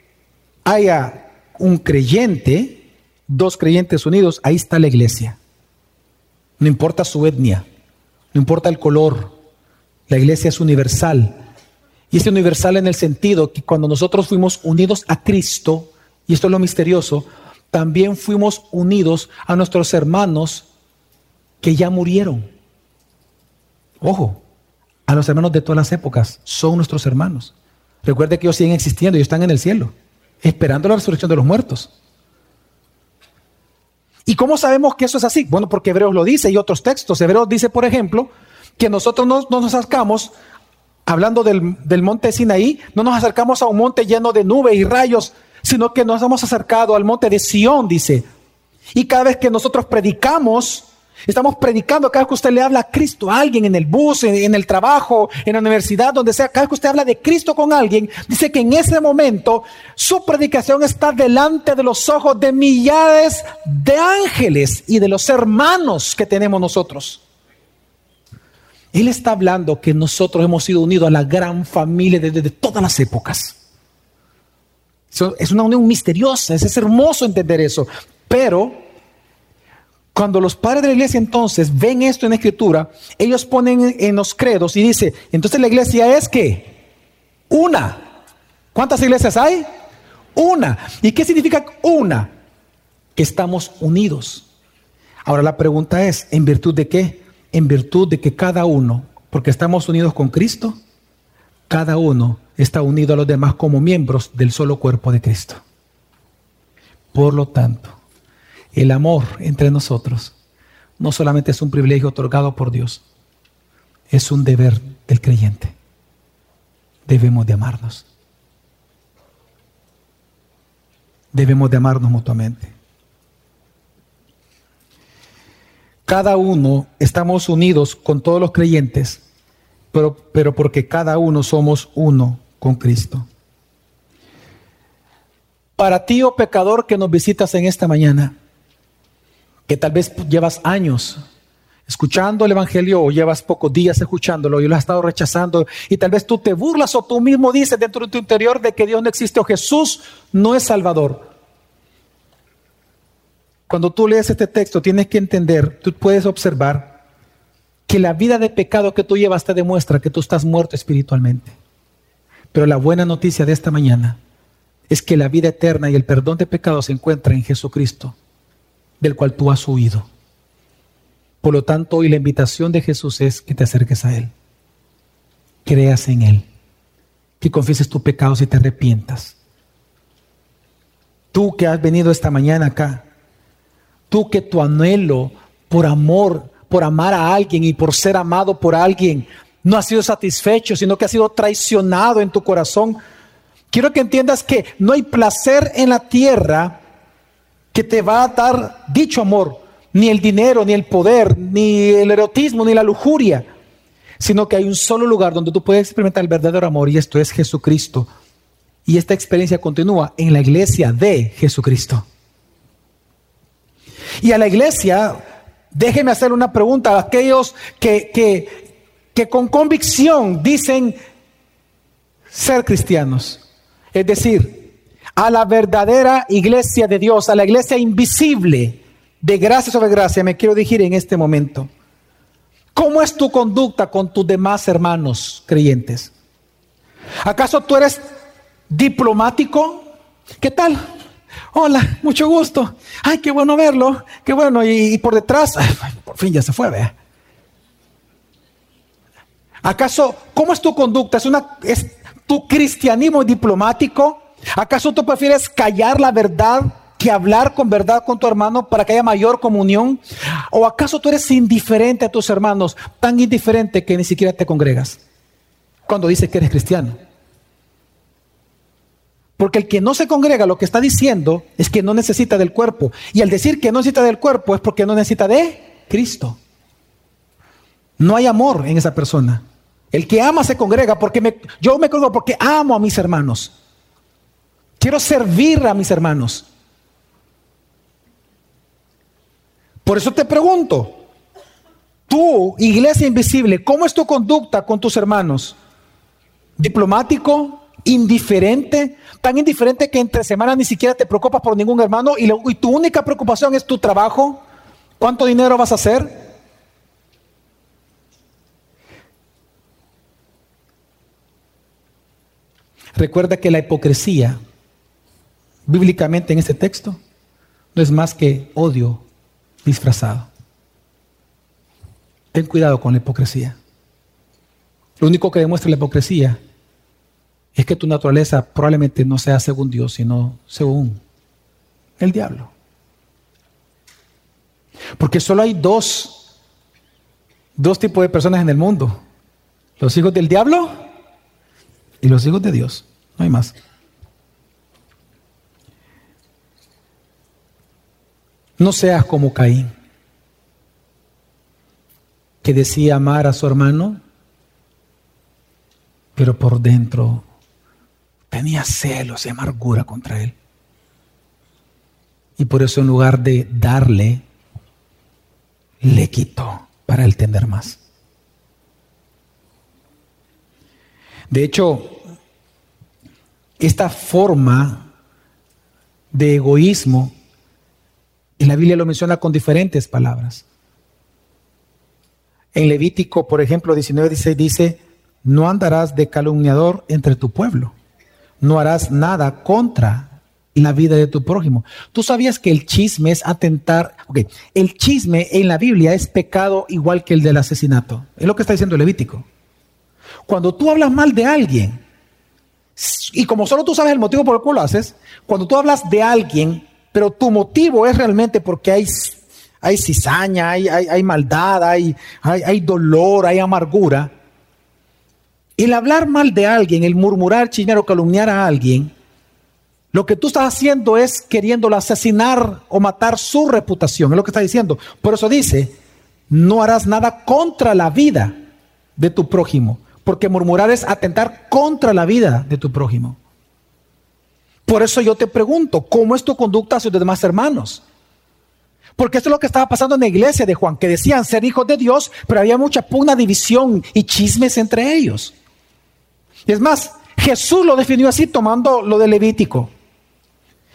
haya un creyente, dos creyentes unidos, ahí está la iglesia. No importa su etnia, no importa el color, la iglesia es universal. Y es universal en el sentido que cuando nosotros fuimos unidos a Cristo, y esto es lo misterioso, también fuimos unidos a nuestros hermanos que ya murieron. Ojo, a los hermanos de todas las épocas son nuestros hermanos. Recuerde que ellos siguen existiendo y están en el cielo, esperando la resurrección de los muertos. ¿Y cómo sabemos que eso es así? Bueno, porque Hebreos lo dice y otros textos. Hebreos dice, por ejemplo, que nosotros no, nos acercamos, hablando del, del monte Sinaí, no nos acercamos a un monte lleno de nubes y rayos sino que nos hemos acercado al monte de Sión, dice. Y cada vez que nosotros predicamos, estamos predicando, cada vez que usted le habla a Cristo a alguien en el bus, en, el trabajo, en la universidad, donde sea, cada vez que usted habla de Cristo con alguien, dice que en ese momento su predicación está delante de los ojos de millares de ángeles y de los hermanos que tenemos nosotros. Él está hablando que nosotros hemos sido unidos a la gran familia desde todas las épocas. Es una unión misteriosa, es, hermoso entender eso. Pero cuando los padres de la iglesia entonces ven esto en la escritura, ellos ponen en los credos y dice, entonces la iglesia es que una. ¿Cuántas iglesias hay? Una. ¿Y qué significa una? Que estamos unidos. Ahora la pregunta es, ¿en virtud de qué? En virtud de que cada uno, porque estamos unidos con Cristo, cada uno está unido a los demás como miembros del solo cuerpo de Cristo. Por lo tanto, el amor entre nosotros no solamente es un privilegio otorgado por Dios, es un deber del creyente. Debemos de amarnos. Debemos de amarnos mutuamente. Cada uno estamos unidos con todos los creyentes pero, pero porque cada uno somos uno con Cristo. Para ti, oh pecador que nos visitas en esta mañana, que tal vez llevas años escuchando el Evangelio o llevas pocos días escuchándolo y lo has estado rechazando y tal vez tú te burlas o tú mismo dices dentro de tu interior de que Dios no existe o Jesús no es Salvador. Cuando tú lees este texto tienes que entender, tú puedes observar que la vida de pecado que tú llevas te demuestra que tú estás muerto espiritualmente. Pero la buena noticia de esta mañana es que la vida eterna y el perdón de pecados se encuentra en Jesucristo, del cual tú has huido. Por lo tanto, hoy la invitación de Jesús es que te acerques a Él, creas en Él, que confieses tus pecados y te arrepientas. Tú que has venido esta mañana acá, tú que tu anhelo por amor, por amar a alguien y por ser amado por alguien, no ha sido satisfecho, sino que ha sido traicionado en tu corazón. Quiero que entiendas que no hay placer en la tierra que te va a dar dicho amor ni el dinero, ni el poder, ni el erotismo, ni la lujuria, sino que hay un solo lugar donde tú puedes experimentar el verdadero amor y esto es Jesucristo. Y esta experiencia continúa en la iglesia de Jesucristo. Y a la iglesia, déjeme hacer una pregunta a aquellos que, que, que con convicción dicen ser cristianos. Es decir, a la verdadera iglesia de Dios, a la iglesia invisible, de gracia sobre gracia, me quiero dirigir en este momento. ¿Cómo es tu conducta con tus demás hermanos creyentes? ¿Acaso tú eres diplomático? ¿Qué tal? Hola, mucho gusto. Ay, qué bueno verlo. Qué bueno. Y, por detrás, por fin ya se fue, vea. ¿Acaso, cómo es tu conducta? ¿Es, una, ¿Es tu cristianismo diplomático? ¿Acaso tú prefieres callar la verdad que hablar con verdad con tu hermano para que haya mayor comunión? ¿O acaso tú eres indiferente a tus hermanos, tan indiferente que ni siquiera te congregas cuando dices que eres cristiano? Porque el que no se congrega lo que está diciendo es que no necesita del cuerpo. Y al decir que no necesita del cuerpo es porque no necesita de Cristo. No hay amor en esa persona. El que ama se congrega porque me, yo me congrego porque amo a mis hermanos. Quiero servir a mis hermanos. Por eso te pregunto, tú, iglesia invisible, ¿cómo es tu conducta con tus hermanos? ¿Diplomático? ¿Indiferente? Tan indiferente que entre semanas ni siquiera te preocupas por ningún hermano y, y tu única preocupación es tu trabajo. ¿Cuánto dinero vas a hacer? Recuerda que la hipocresía, bíblicamente en este texto, no es más que odio, disfrazado. Ten cuidado con la hipocresía. Lo único que demuestra la hipocresía es que tu naturaleza probablemente no sea según Dios, sino según el diablo. Porque solo hay dos, dos tipos de personas en el mundo. Los hijos del diablo y los hijos de Dios. No hay más. No seas como Caín, que decía amar a su hermano, pero por dentro tenía celos y amargura contra él. Y por eso en lugar de darle, le quitó para él tener más. De hecho, esta forma de egoísmo y la Biblia lo menciona con diferentes palabras. En Levítico, por ejemplo, 19:16 dice, no andarás de calumniador entre tu pueblo, no harás nada contra la vida de tu prójimo. Tú sabías que el chisme es atentar, ok, el chisme en la Biblia es pecado igual que el del asesinato. Es lo que está diciendo Levítico. Cuando tú hablas mal de alguien, y como solo tú sabes el motivo por el cual lo haces, cuando tú hablas de alguien pero tu motivo es realmente porque hay, hay cizaña, hay, hay, maldad, hay, hay, dolor, hay amargura. El hablar mal de alguien, el murmurar, chismear o calumniar a alguien, lo que tú estás haciendo es queriéndolo asesinar o matar su reputación, es lo que está diciendo. Por eso dice, no harás nada contra la vida de tu prójimo, porque murmurar es atentar contra la vida de tu prójimo. Por eso yo te pregunto, ¿cómo es tu conducta hacia los demás hermanos? Porque esto es lo que estaba pasando en la iglesia de Juan, que decían ser hijos de Dios, pero había mucha pugna, división y chismes entre ellos. Y es más, Jesús lo definió así tomando lo de Levítico.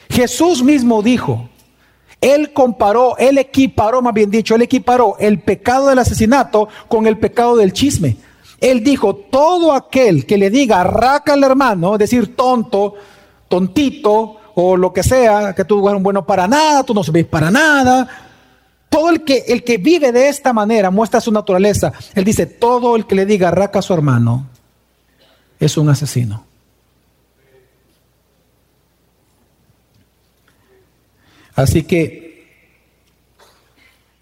Jesús mismo dijo, él comparó, él equiparó, más bien dicho, él equiparó el pecado del asesinato con el pecado del chisme. Él dijo, todo aquel que le diga raca al hermano, es decir, tonto, tontito, o lo que sea, que tú eres bueno para nada, tú no sirves para nada. Todo el que, el que vive de esta manera muestra su naturaleza. Él dice, todo el que le diga raca a su hermano es un asesino. Así que,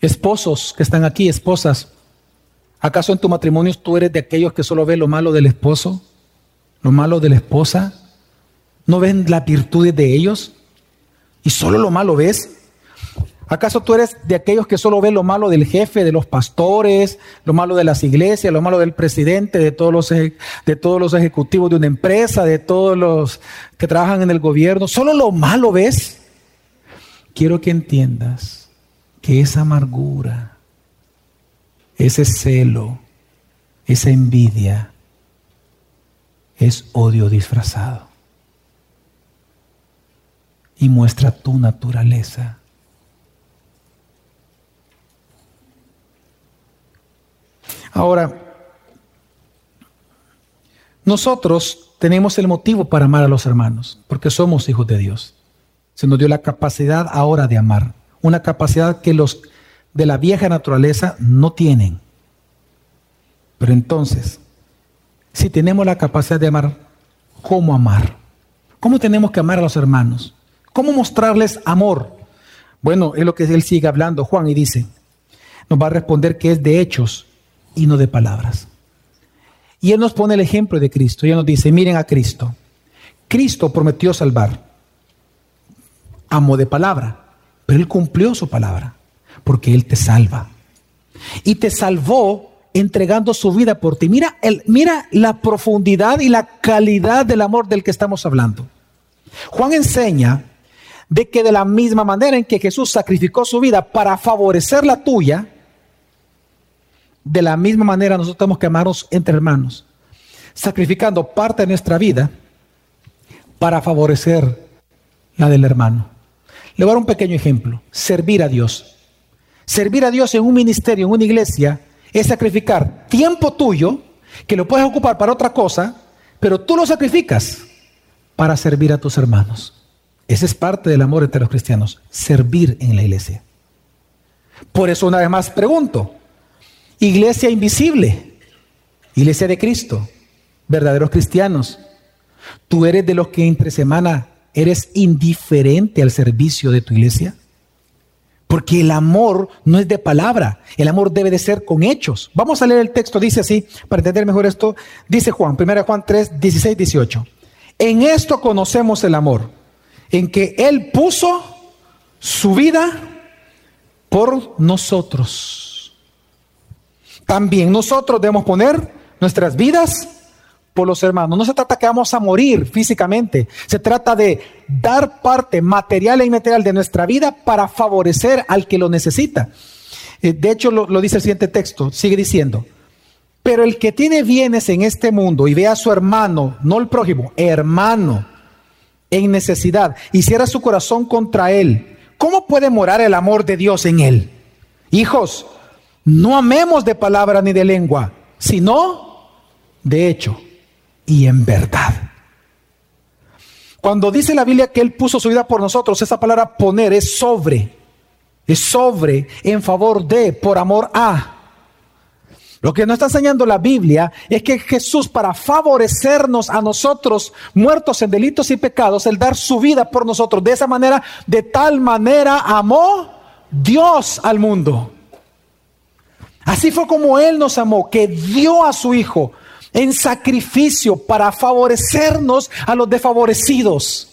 esposos que están aquí, esposas, ¿acaso en tu matrimonio tú eres de aquellos que solo ven lo malo del esposo? ¿Lo malo de la esposa? ¿No ven la virtud de ellos? ¿Y solo lo malo ves? ¿Acaso tú eres de aquellos que solo ven lo malo del jefe, de los pastores, lo malo de las iglesias, lo malo del presidente, de todos los, de todos los ejecutivos de una empresa, de todos los que trabajan en el gobierno? ¿Solo lo malo ves? quiero que entiendas que esa amargura, ese celo, esa envidia, es odio disfrazado. Y muestra tu naturaleza. Ahora, nosotros tenemos el motivo para amar a los hermanos, porque somos hijos de Dios. Se nos dio la capacidad ahora de amar, una capacidad que los de la vieja naturaleza no tienen. Pero entonces, si tenemos la capacidad de amar, ¿cómo amar? ¿Cómo tenemos que amar a los hermanos? ¿Cómo mostrarles amor? Bueno, es lo que él sigue hablando, Juan, y dice, nos va a responder que es de hechos y no de palabras. Y él nos pone el ejemplo de Cristo. Y él nos dice, miren a Cristo. Cristo prometió salvar amo de palabra, pero Él cumplió su palabra, porque Él te salva. Y te salvó entregando su vida por ti. Mira, el, mira la profundidad y la calidad del amor del que estamos hablando. Juan enseña de que de la misma manera en que Jesús sacrificó su vida para favorecer la tuya, de la misma manera nosotros tenemos que amarnos entre hermanos, sacrificando parte de nuestra vida para favorecer la del hermano. Le voy a dar un pequeño ejemplo. Servir a Dios. Servir a Dios en un ministerio, en una iglesia, es sacrificar tiempo tuyo, que lo puedes ocupar para otra cosa, pero tú lo sacrificas para servir a tus hermanos. Ese es parte del amor entre los cristianos, servir en la iglesia. Por eso una vez más pregunto, iglesia invisible, iglesia de Cristo, verdaderos cristianos, tú eres de los que entre semana ¿Eres indiferente al servicio de tu iglesia? Porque el amor no es de palabra, el amor debe de ser con hechos. Vamos a leer el texto, dice así, para entender mejor esto, dice Juan, 1 Juan 3, 16, 18. En esto conocemos el amor, en que Él puso su vida por nosotros. También nosotros debemos poner nuestras vidas por los hermanos. No se trata que vamos a morir físicamente, se trata de dar parte material e inmaterial de nuestra vida para favorecer al que lo necesita. Eh, de hecho, lo, dice el siguiente texto, sigue diciendo, pero el que tiene bienes en este mundo y ve a su hermano, no el prójimo, hermano, en necesidad, y cierra su corazón contra él, ¿cómo puede morar el amor de Dios en él? Hijos, no amemos de palabra ni de lengua, sino de hecho y en verdad. Cuando dice la Biblia que Él puso su vida por nosotros, esa palabra poner es sobre, es sobre, en favor de, por amor a. Lo que nos está enseñando la Biblia es que Jesús, para favorecernos a nosotros, muertos en delitos y pecados, el dar su vida por nosotros, de esa manera, de tal manera amó Dios al mundo. Así fue como Él nos amó, que dio a su Hijo en sacrificio para favorecernos a los desfavorecidos.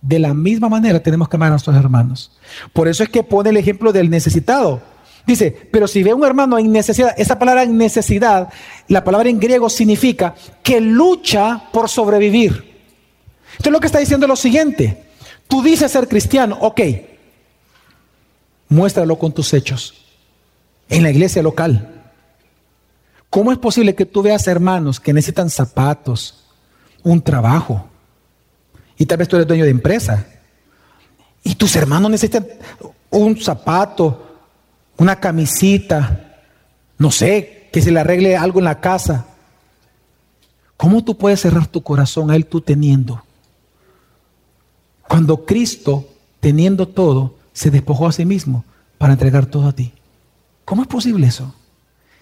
De la misma manera tenemos que amar a nuestros hermanos. Por eso es que pone el ejemplo del necesitado. Dice, pero si ve un hermano en necesidad, esa palabra en necesidad, la palabra en griego significa que lucha por sobrevivir. Entonces lo que está diciendo es lo siguiente, tú dices ser cristiano, ok, muéstralo con tus hechos, en la iglesia local. ¿Cómo es posible que tú veas hermanos que necesitan zapatos, un trabajo, y tal vez tú eres dueño de empresa, y tus hermanos necesitan un zapato, una camisita, no sé, que se le arregle algo en la casa. ¿Cómo tú puedes cerrar tu corazón a Él tú teniendo? Cuando Cristo, teniendo todo, se despojó a sí mismo para entregar todo a ti. ¿Cómo es posible eso?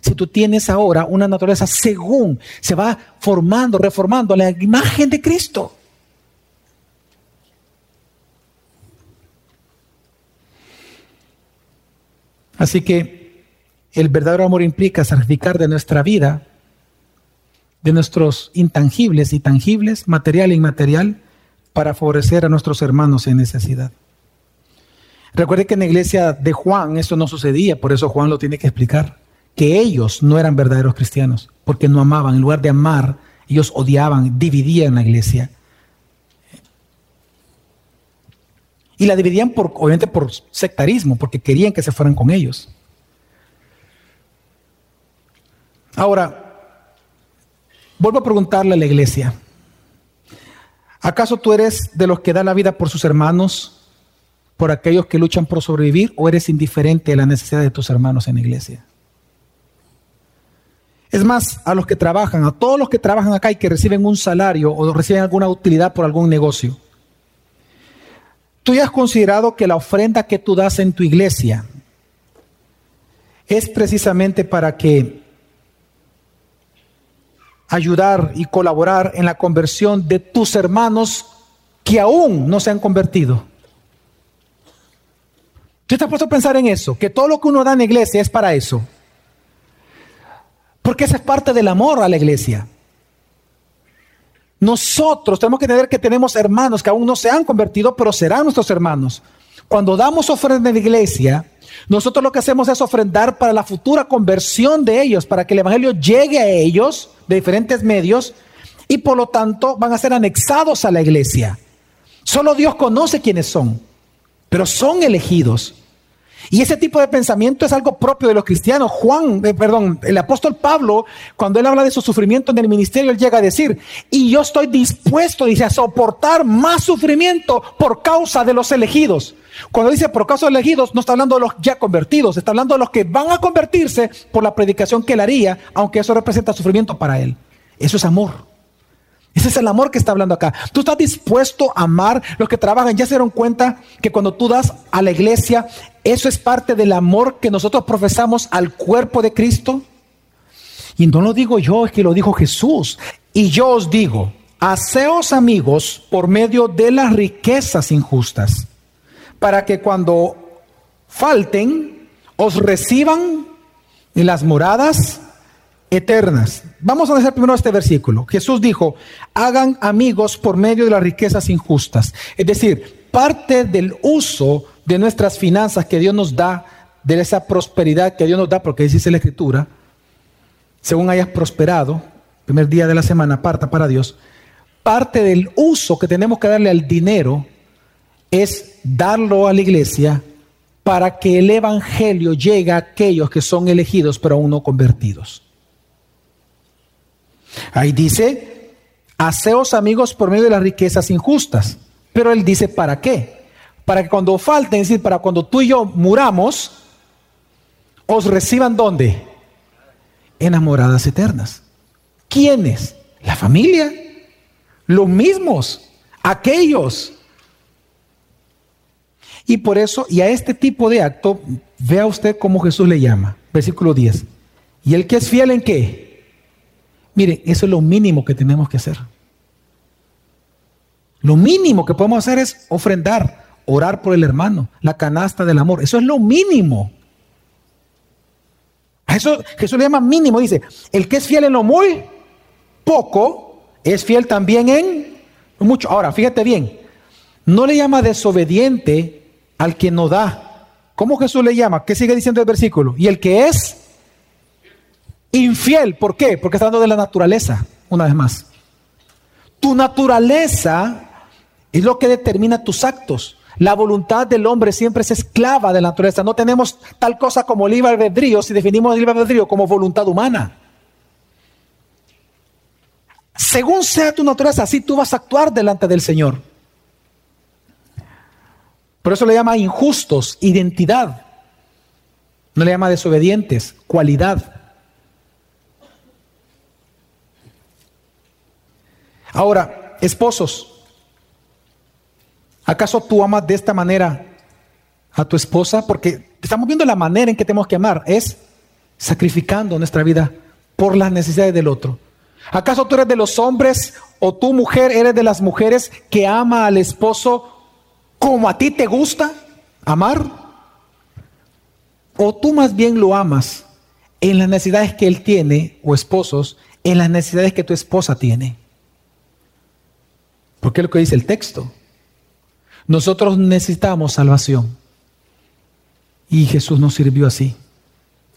Si tú tienes ahora una naturaleza según se va formando, reformando la imagen de Cristo. Así que el verdadero amor implica sacrificar de nuestra vida, de nuestros intangibles y tangibles, material e inmaterial, para favorecer a nuestros hermanos en necesidad. Recuerde que en la iglesia de Juan eso no sucedía, por eso Juan lo tiene que explicar, que ellos no eran verdaderos cristianos, porque no amaban, en lugar de amar, ellos odiaban, dividían la iglesia. Y la dividían por, obviamente por sectarismo, porque querían que se fueran con ellos. Ahora, vuelvo a preguntarle a la iglesia, ¿acaso tú eres de los que dan la vida por sus hermanos, por aquellos que luchan por sobrevivir, o eres indiferente a la necesidad de tus hermanos en la iglesia? Es más, a los que trabajan, a todos los que trabajan acá y que reciben un salario o reciben alguna utilidad por algún negocio. ¿Tú has considerado que la ofrenda que tú das en tu iglesia es precisamente para que ayudar y colaborar en la conversión de tus hermanos que aún no se han convertido? ¿Tú te has puesto a pensar en eso? Que todo lo que uno da en la iglesia es para eso. Porque esa es parte del amor a la iglesia. Nosotros tenemos que entender que tenemos hermanos que aún no se han convertido, pero serán nuestros hermanos. Cuando damos ofrenda en la iglesia, nosotros lo que hacemos es ofrendar para la futura conversión de ellos, para que el Evangelio llegue a ellos de diferentes medios y por lo tanto van a ser anexados a la iglesia. Solo Dios conoce quiénes son, pero son elegidos. Y ese tipo de pensamiento es algo propio de los cristianos. Juan, eh, perdón, el apóstol Pablo, cuando él habla de su sufrimiento en el ministerio, él llega a decir, y yo estoy dispuesto, dice, a soportar más sufrimiento por causa de los elegidos. Cuando dice por causa de los elegidos, no está hablando de los ya convertidos, está hablando de los que van a convertirse por la predicación que él haría, aunque eso representa sufrimiento para él. Eso es amor. Ese es el amor que está hablando acá. Tú estás dispuesto a amar los que trabajan. Ya se dieron cuenta que cuando tú das a la iglesia, eso es parte del amor que nosotros profesamos al cuerpo de Cristo. Y no lo digo yo, es que lo dijo Jesús. Y yo os digo, haceos amigos por medio de las riquezas injustas, para que cuando falten, os reciban en las moradas eternas. Vamos a analizar primero este versículo. Jesús dijo, hagan amigos por medio de las riquezas injustas. Es decir, parte del uso de nuestras finanzas que Dios nos da, de esa prosperidad que Dios nos da, porque dice la Escritura, según hayas prosperado, primer día de la semana, aparta para Dios, parte del uso que tenemos que darle al dinero es darlo a la iglesia para que el Evangelio llegue a aquellos que son elegidos pero aún no convertidos. Ahí dice, haceos amigos por medio de las riquezas injustas. Pero él dice, ¿para qué? Para que cuando falten, es decir, para cuando tú y yo muramos, os reciban ¿dónde? Enamoradas eternas. ¿Quiénes? La familia. Los mismos. Aquellos. Y por eso, y a este tipo de acto, vea usted cómo Jesús le llama. Versículo 10. ¿Y el que es fiel en qué? Miren, eso es lo mínimo que tenemos que hacer. Lo mínimo que podemos hacer es ofrendar, orar por el hermano, la canasta del amor. Eso es lo mínimo. A eso Jesús le llama mínimo. Dice, el que es fiel en lo muy poco, es fiel también en mucho. Ahora, fíjate bien, no le llama desobediente al que no da, ¿Cómo Jesús le llama? ¿Qué sigue diciendo el versículo? Y el que es infiel, ¿por qué? Porque está hablando de la naturaleza, una vez más. Tu naturaleza es lo que determina tus actos. La voluntad del hombre siempre es esclava de la naturaleza. No tenemos tal cosa como libre albedrío si definimos el libre albedrío como voluntad humana. Según sea tu naturaleza, así tú vas a actuar delante del Señor. Por eso le llama injustos, identidad. No le llama desobedientes, cualidad. Ahora, esposos, ¿acaso tú amas de esta manera a tu esposa? Porque estamos viendo la manera en que tenemos que amar, es sacrificando nuestra vida por las necesidades del otro. ¿Acaso tú eres de los hombres o tu mujer eres de las mujeres que ama al esposo como a ti te gusta amar? ¿O tú más bien lo amas en las necesidades que él tiene, o esposos, en las necesidades que tu esposa tiene? Porque es lo que dice el texto. Nosotros necesitamos salvación. Y Jesús nos sirvió así,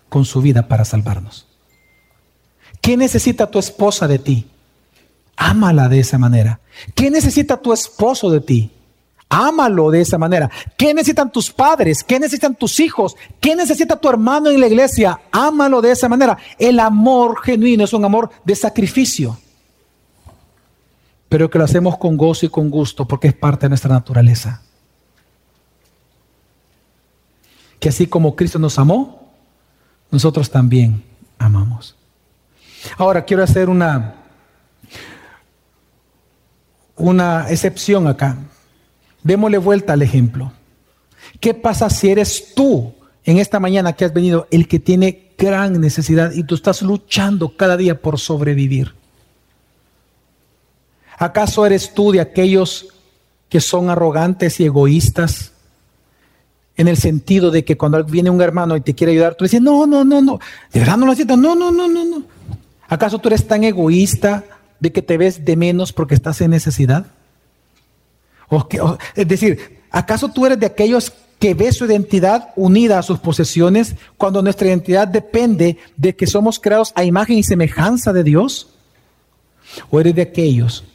con su vida para salvarnos. ¿Qué necesita tu esposa de ti? Ámala de esa manera. ¿Qué necesita tu esposo de ti? Ámalo de esa manera. ¿Qué necesitan tus padres? ¿Qué necesitan tus hijos? ¿Qué necesita tu hermano en la iglesia? Ámalo de esa manera. El amor genuino es un amor de sacrificio. Pero que lo hacemos con gozo y con gusto porque es parte de nuestra naturaleza. Que así como Cristo nos amó, nosotros también amamos. Ahora quiero hacer una, una excepción acá. Démosle vuelta al ejemplo. ¿Qué pasa si eres tú en esta mañana que has venido el que tiene gran necesidad y tú estás luchando cada día por sobrevivir? ¿Acaso eres tú de aquellos que son arrogantes y egoístas? En el sentido de que cuando viene un hermano y te quiere ayudar, tú dices, no, no, no, no, de verdad no lo necesitas, no, no, no, no, no. ¿Acaso tú eres tan egoísta de que te ves de menos porque estás en necesidad? es decir, ¿acaso tú eres de aquellos que ves su identidad unida a sus posesiones cuando nuestra identidad depende de que somos creados a imagen y semejanza de Dios? ¿O eres de aquellos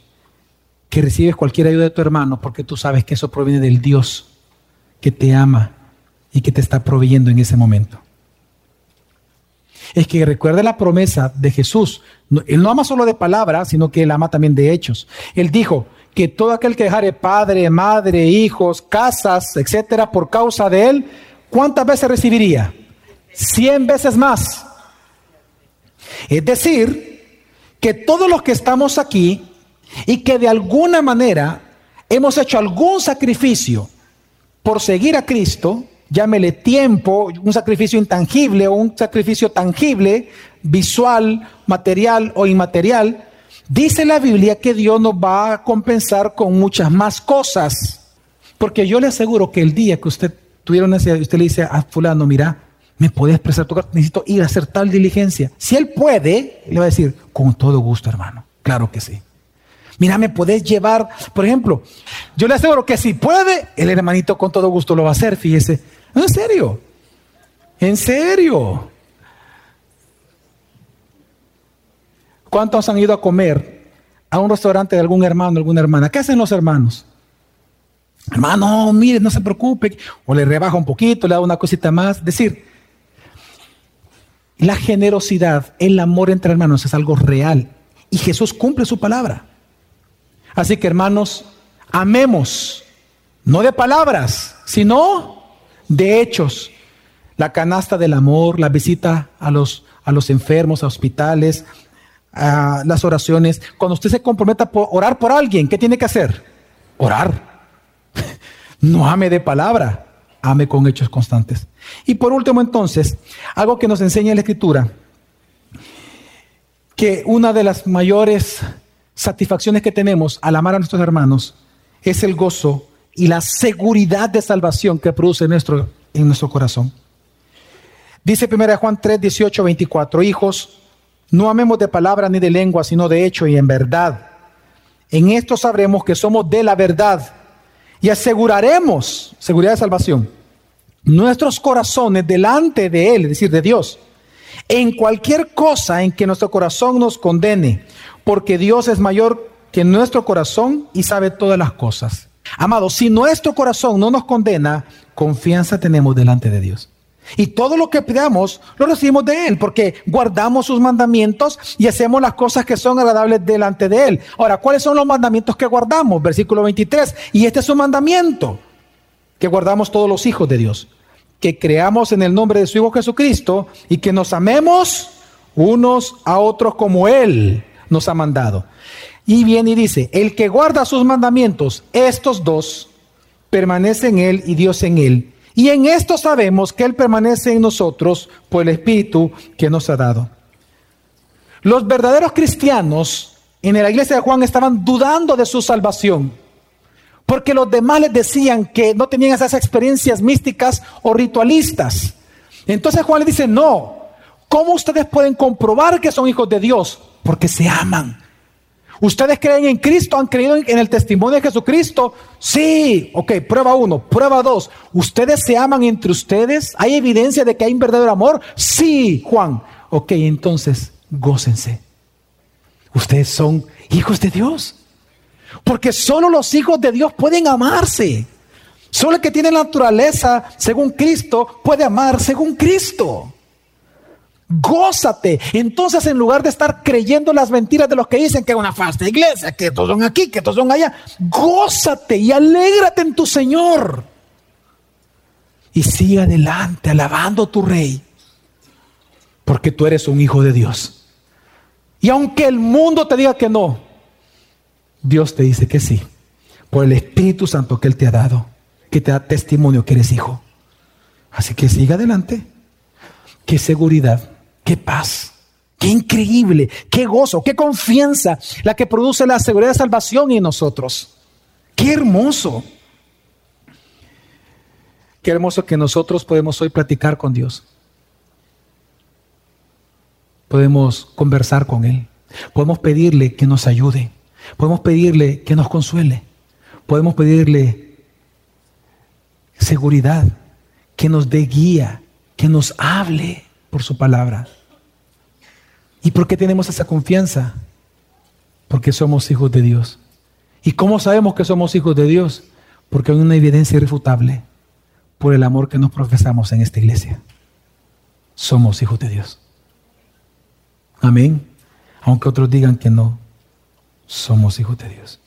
que recibes cualquier ayuda de tu hermano porque tú sabes que eso proviene del Dios que te ama y que te está proveyendo en ese momento? es que recuerde la promesa de Jesús. Él no ama solo de palabras, sino que él ama también de hechos. Él dijo que todo aquel que dejare padre, madre, hijos, casas, etcétera, por causa de él, ¿cuántas veces recibiría? Cien veces más. Es decir, que todos los que estamos aquí y que de alguna manera hemos hecho algún sacrificio por seguir a Cristo, llámele tiempo, un sacrificio intangible o un sacrificio tangible, visual, material o inmaterial, dice la Biblia que Dios nos va a compensar con muchas más cosas. Porque yo le aseguro que el día que usted tuviera una necesidad, usted le dice a fulano, mira, me puedes expresar tu carta, necesito ir a hacer tal diligencia. Si él puede, le va a decir, con todo gusto, hermano. Claro que sí. Mira, me puedes llevar, por ejemplo, yo le aseguro que si puede, el hermanito con todo gusto lo va a hacer, fíjese. En serio, en serio. ¿Cuántos han ido a comer a un restaurante de algún hermano, alguna hermana? ¿Qué hacen los hermanos? Hermano, mire, no se preocupe. O le rebaja un poquito, le da una cosita más. Es decir, la generosidad, el amor entre hermanos es algo real. Y Jesús cumple su palabra. Así que hermanos, amemos, no de palabras, sino de hechos. La canasta del amor, la visita a los, a los enfermos, a hospitales, a las oraciones. Cuando usted se comprometa a orar por alguien, ¿qué tiene que hacer? Orar. No ame de palabra, ame con hechos constantes. Y por último entonces, algo que nos enseña la escritura, que una de las mayores satisfacciones que tenemos al amar a nuestros hermanos es el gozo y la seguridad de salvación que produce nuestro, en nuestro corazón. Dice 1 Juan 3, 18, 24, hijos, no amemos de palabra ni de lengua, sino de hecho y en verdad. En esto sabremos que somos de la verdad y aseguraremos, seguridad de salvación, nuestros corazones delante de Él, es decir, de Dios, en cualquier cosa en que nuestro corazón nos condene, porque Dios es mayor que nuestro corazón y sabe todas las cosas. Amado, si nuestro corazón no nos condena, confianza tenemos delante de Dios. Y todo lo que pidamos lo recibimos de Él, porque guardamos sus mandamientos y hacemos las cosas que son agradables delante de Él. Ahora, ¿cuáles son los mandamientos que guardamos? Versículo 23. Y este es un mandamiento que guardamos todos los hijos de Dios, que creamos en el nombre de su Hijo Jesucristo y que nos amemos unos a otros como Él nos ha mandado. Y viene y dice, el que guarda sus mandamientos, estos dos, permanece en Él y Dios en Él y en esto sabemos que Él permanece en nosotros por el Espíritu que nos ha dado. Los verdaderos cristianos en la iglesia de Juan estaban dudando de su salvación, porque los demás les decían que no tenían esas experiencias místicas o ritualistas. Entonces Juan le dice, no, ¿cómo ustedes pueden comprobar que son hijos de Dios? Porque se aman. ¿Ustedes creen en Cristo? ¿Han creído en el testimonio de Jesucristo? Sí. Ok, prueba uno. Prueba dos. ¿Ustedes se aman entre ustedes? ¿Hay evidencia de que hay un verdadero amor? Sí, Juan. Ok, entonces, gócense. Ustedes son hijos de Dios. Porque solo los hijos de Dios pueden amarse. Solo el que tiene naturaleza según Cristo puede amar según Cristo. Gózate. Entonces, en lugar de estar creyendo las mentiras de los que dicen que es una falsa iglesia, que todos son aquí, que todos son allá, gózate y alégrate en tu Señor. Y sigue adelante alabando a tu Rey, porque tú eres un hijo de Dios. Y aunque el mundo te diga que no, Dios te dice que sí, por el Espíritu Santo que Él te ha dado, que te da testimonio que eres hijo. Así que sigue adelante. Qué seguridad qué paz, qué increíble, qué gozo, qué confianza la que produce la seguridad de salvación en nosotros. Qué hermoso. Qué hermoso que nosotros podemos hoy platicar con Dios. Podemos conversar con Él. Podemos pedirle que nos ayude. Podemos pedirle que nos consuele. Podemos pedirle seguridad, que nos dé guía, que nos hable por su palabra. ¿Y por qué tenemos esa confianza? Porque somos hijos de Dios. ¿Y cómo sabemos que somos hijos de Dios? Porque hay una evidencia irrefutable por el amor que nos profesamos en esta iglesia. Somos hijos de Dios. Amén. Aunque otros digan que no, somos hijos de Dios.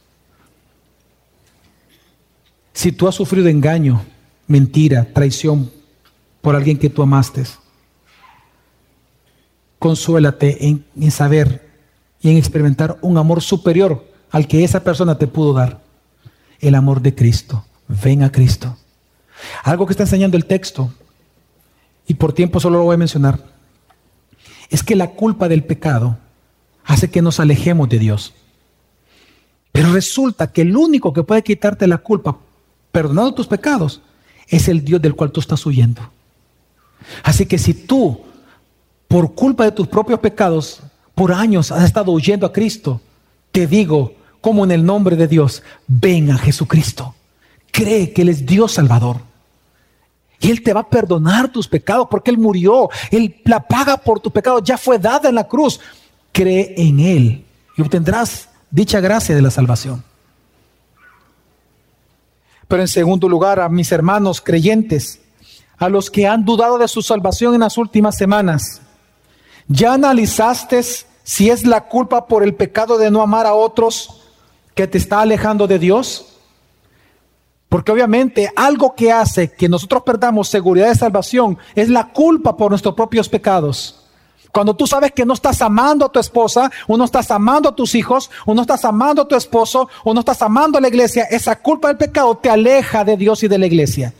Si tú has sufrido engaño, mentira, traición por alguien que tú amaste, consuélate en, saber y en experimentar un amor superior al que esa persona te pudo dar. El amor de Cristo. Ven a Cristo. Algo que está enseñando el texto, y por tiempo solo lo voy a mencionar, es que la culpa del pecado hace que nos alejemos de Dios. Pero resulta que el único que puede quitarte la culpa, perdonando tus pecados, es el Dios del cual tú estás huyendo. Así que si tú por culpa de tus propios pecados, por años has estado huyendo a Cristo, te digo, como en el nombre de Dios, ven a Jesucristo. Cree que Él es Dios Salvador. Y Él te va a perdonar tus pecados porque Él murió. Él la paga por tus pecados, ya fue dada en la cruz. Cree en Él y obtendrás dicha gracia de la salvación. Pero en segundo lugar, a mis hermanos creyentes, a los que han dudado de su salvación en las últimas semanas, ¿Ya analizaste si es la culpa por el pecado de no amar a otros que te está alejando de Dios? Porque obviamente algo que hace que nosotros perdamos seguridad de salvación es la culpa por nuestros propios pecados. Cuando tú sabes que no estás amando a tu esposa, o no estás amando a tus hijos, o no estás amando a tu esposo, o no estás amando a la iglesia, esa culpa del pecado te aleja de Dios y de la iglesia.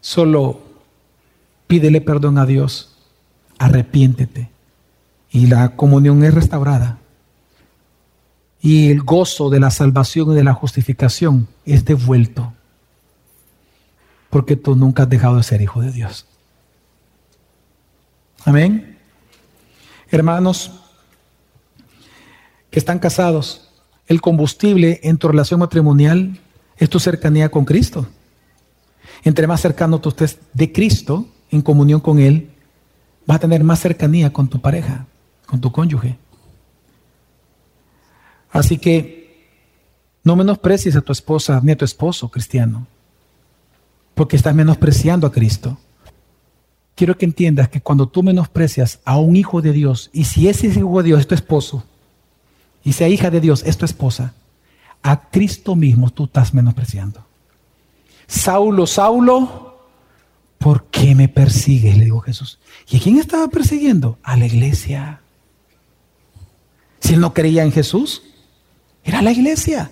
Solo pídele perdón a Dios, arrepiéntete y la comunión es restaurada. Y el gozo de la salvación y de la justificación es devuelto. Porque tú nunca has dejado de ser hijo de Dios. Amén. Hermanos que están casados, el combustible en tu relación matrimonial es tu cercanía con Cristo. Entre más cercano tú estés de Cristo, en comunión con Él, vas a tener más cercanía con tu pareja, con tu cónyuge. Así que no menosprecies a tu esposa ni a tu esposo cristiano, porque estás menospreciando a Cristo. Quiero que entiendas que cuando tú menosprecias a un hijo de Dios, y si ese hijo de Dios es tu esposo, y sea hija de Dios es tu esposa, a Cristo mismo tú estás menospreciando. Saulo, Saulo, ¿por qué me persigues? Le dijo Jesús. ¿Y a quién estaba persiguiendo? A la iglesia. Si él no creía en Jesús, era la iglesia.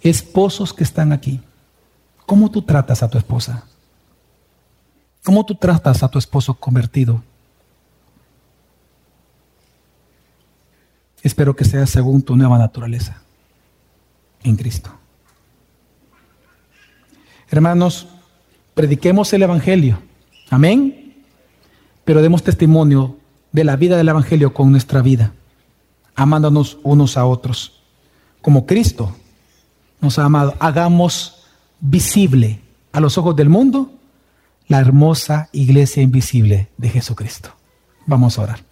Esposos que están aquí, ¿cómo tú tratas a tu esposa? ¿Cómo tú tratas a tu esposo convertido? Espero que sea según tu nueva naturaleza en Cristo. Hermanos, prediquemos el Evangelio. Amén. Pero demos testimonio de la vida del Evangelio con nuestra vida, amándonos unos a otros. Como Cristo nos ha amado, hagamos visible a los ojos del mundo la hermosa iglesia invisible de Jesucristo. Vamos a orar.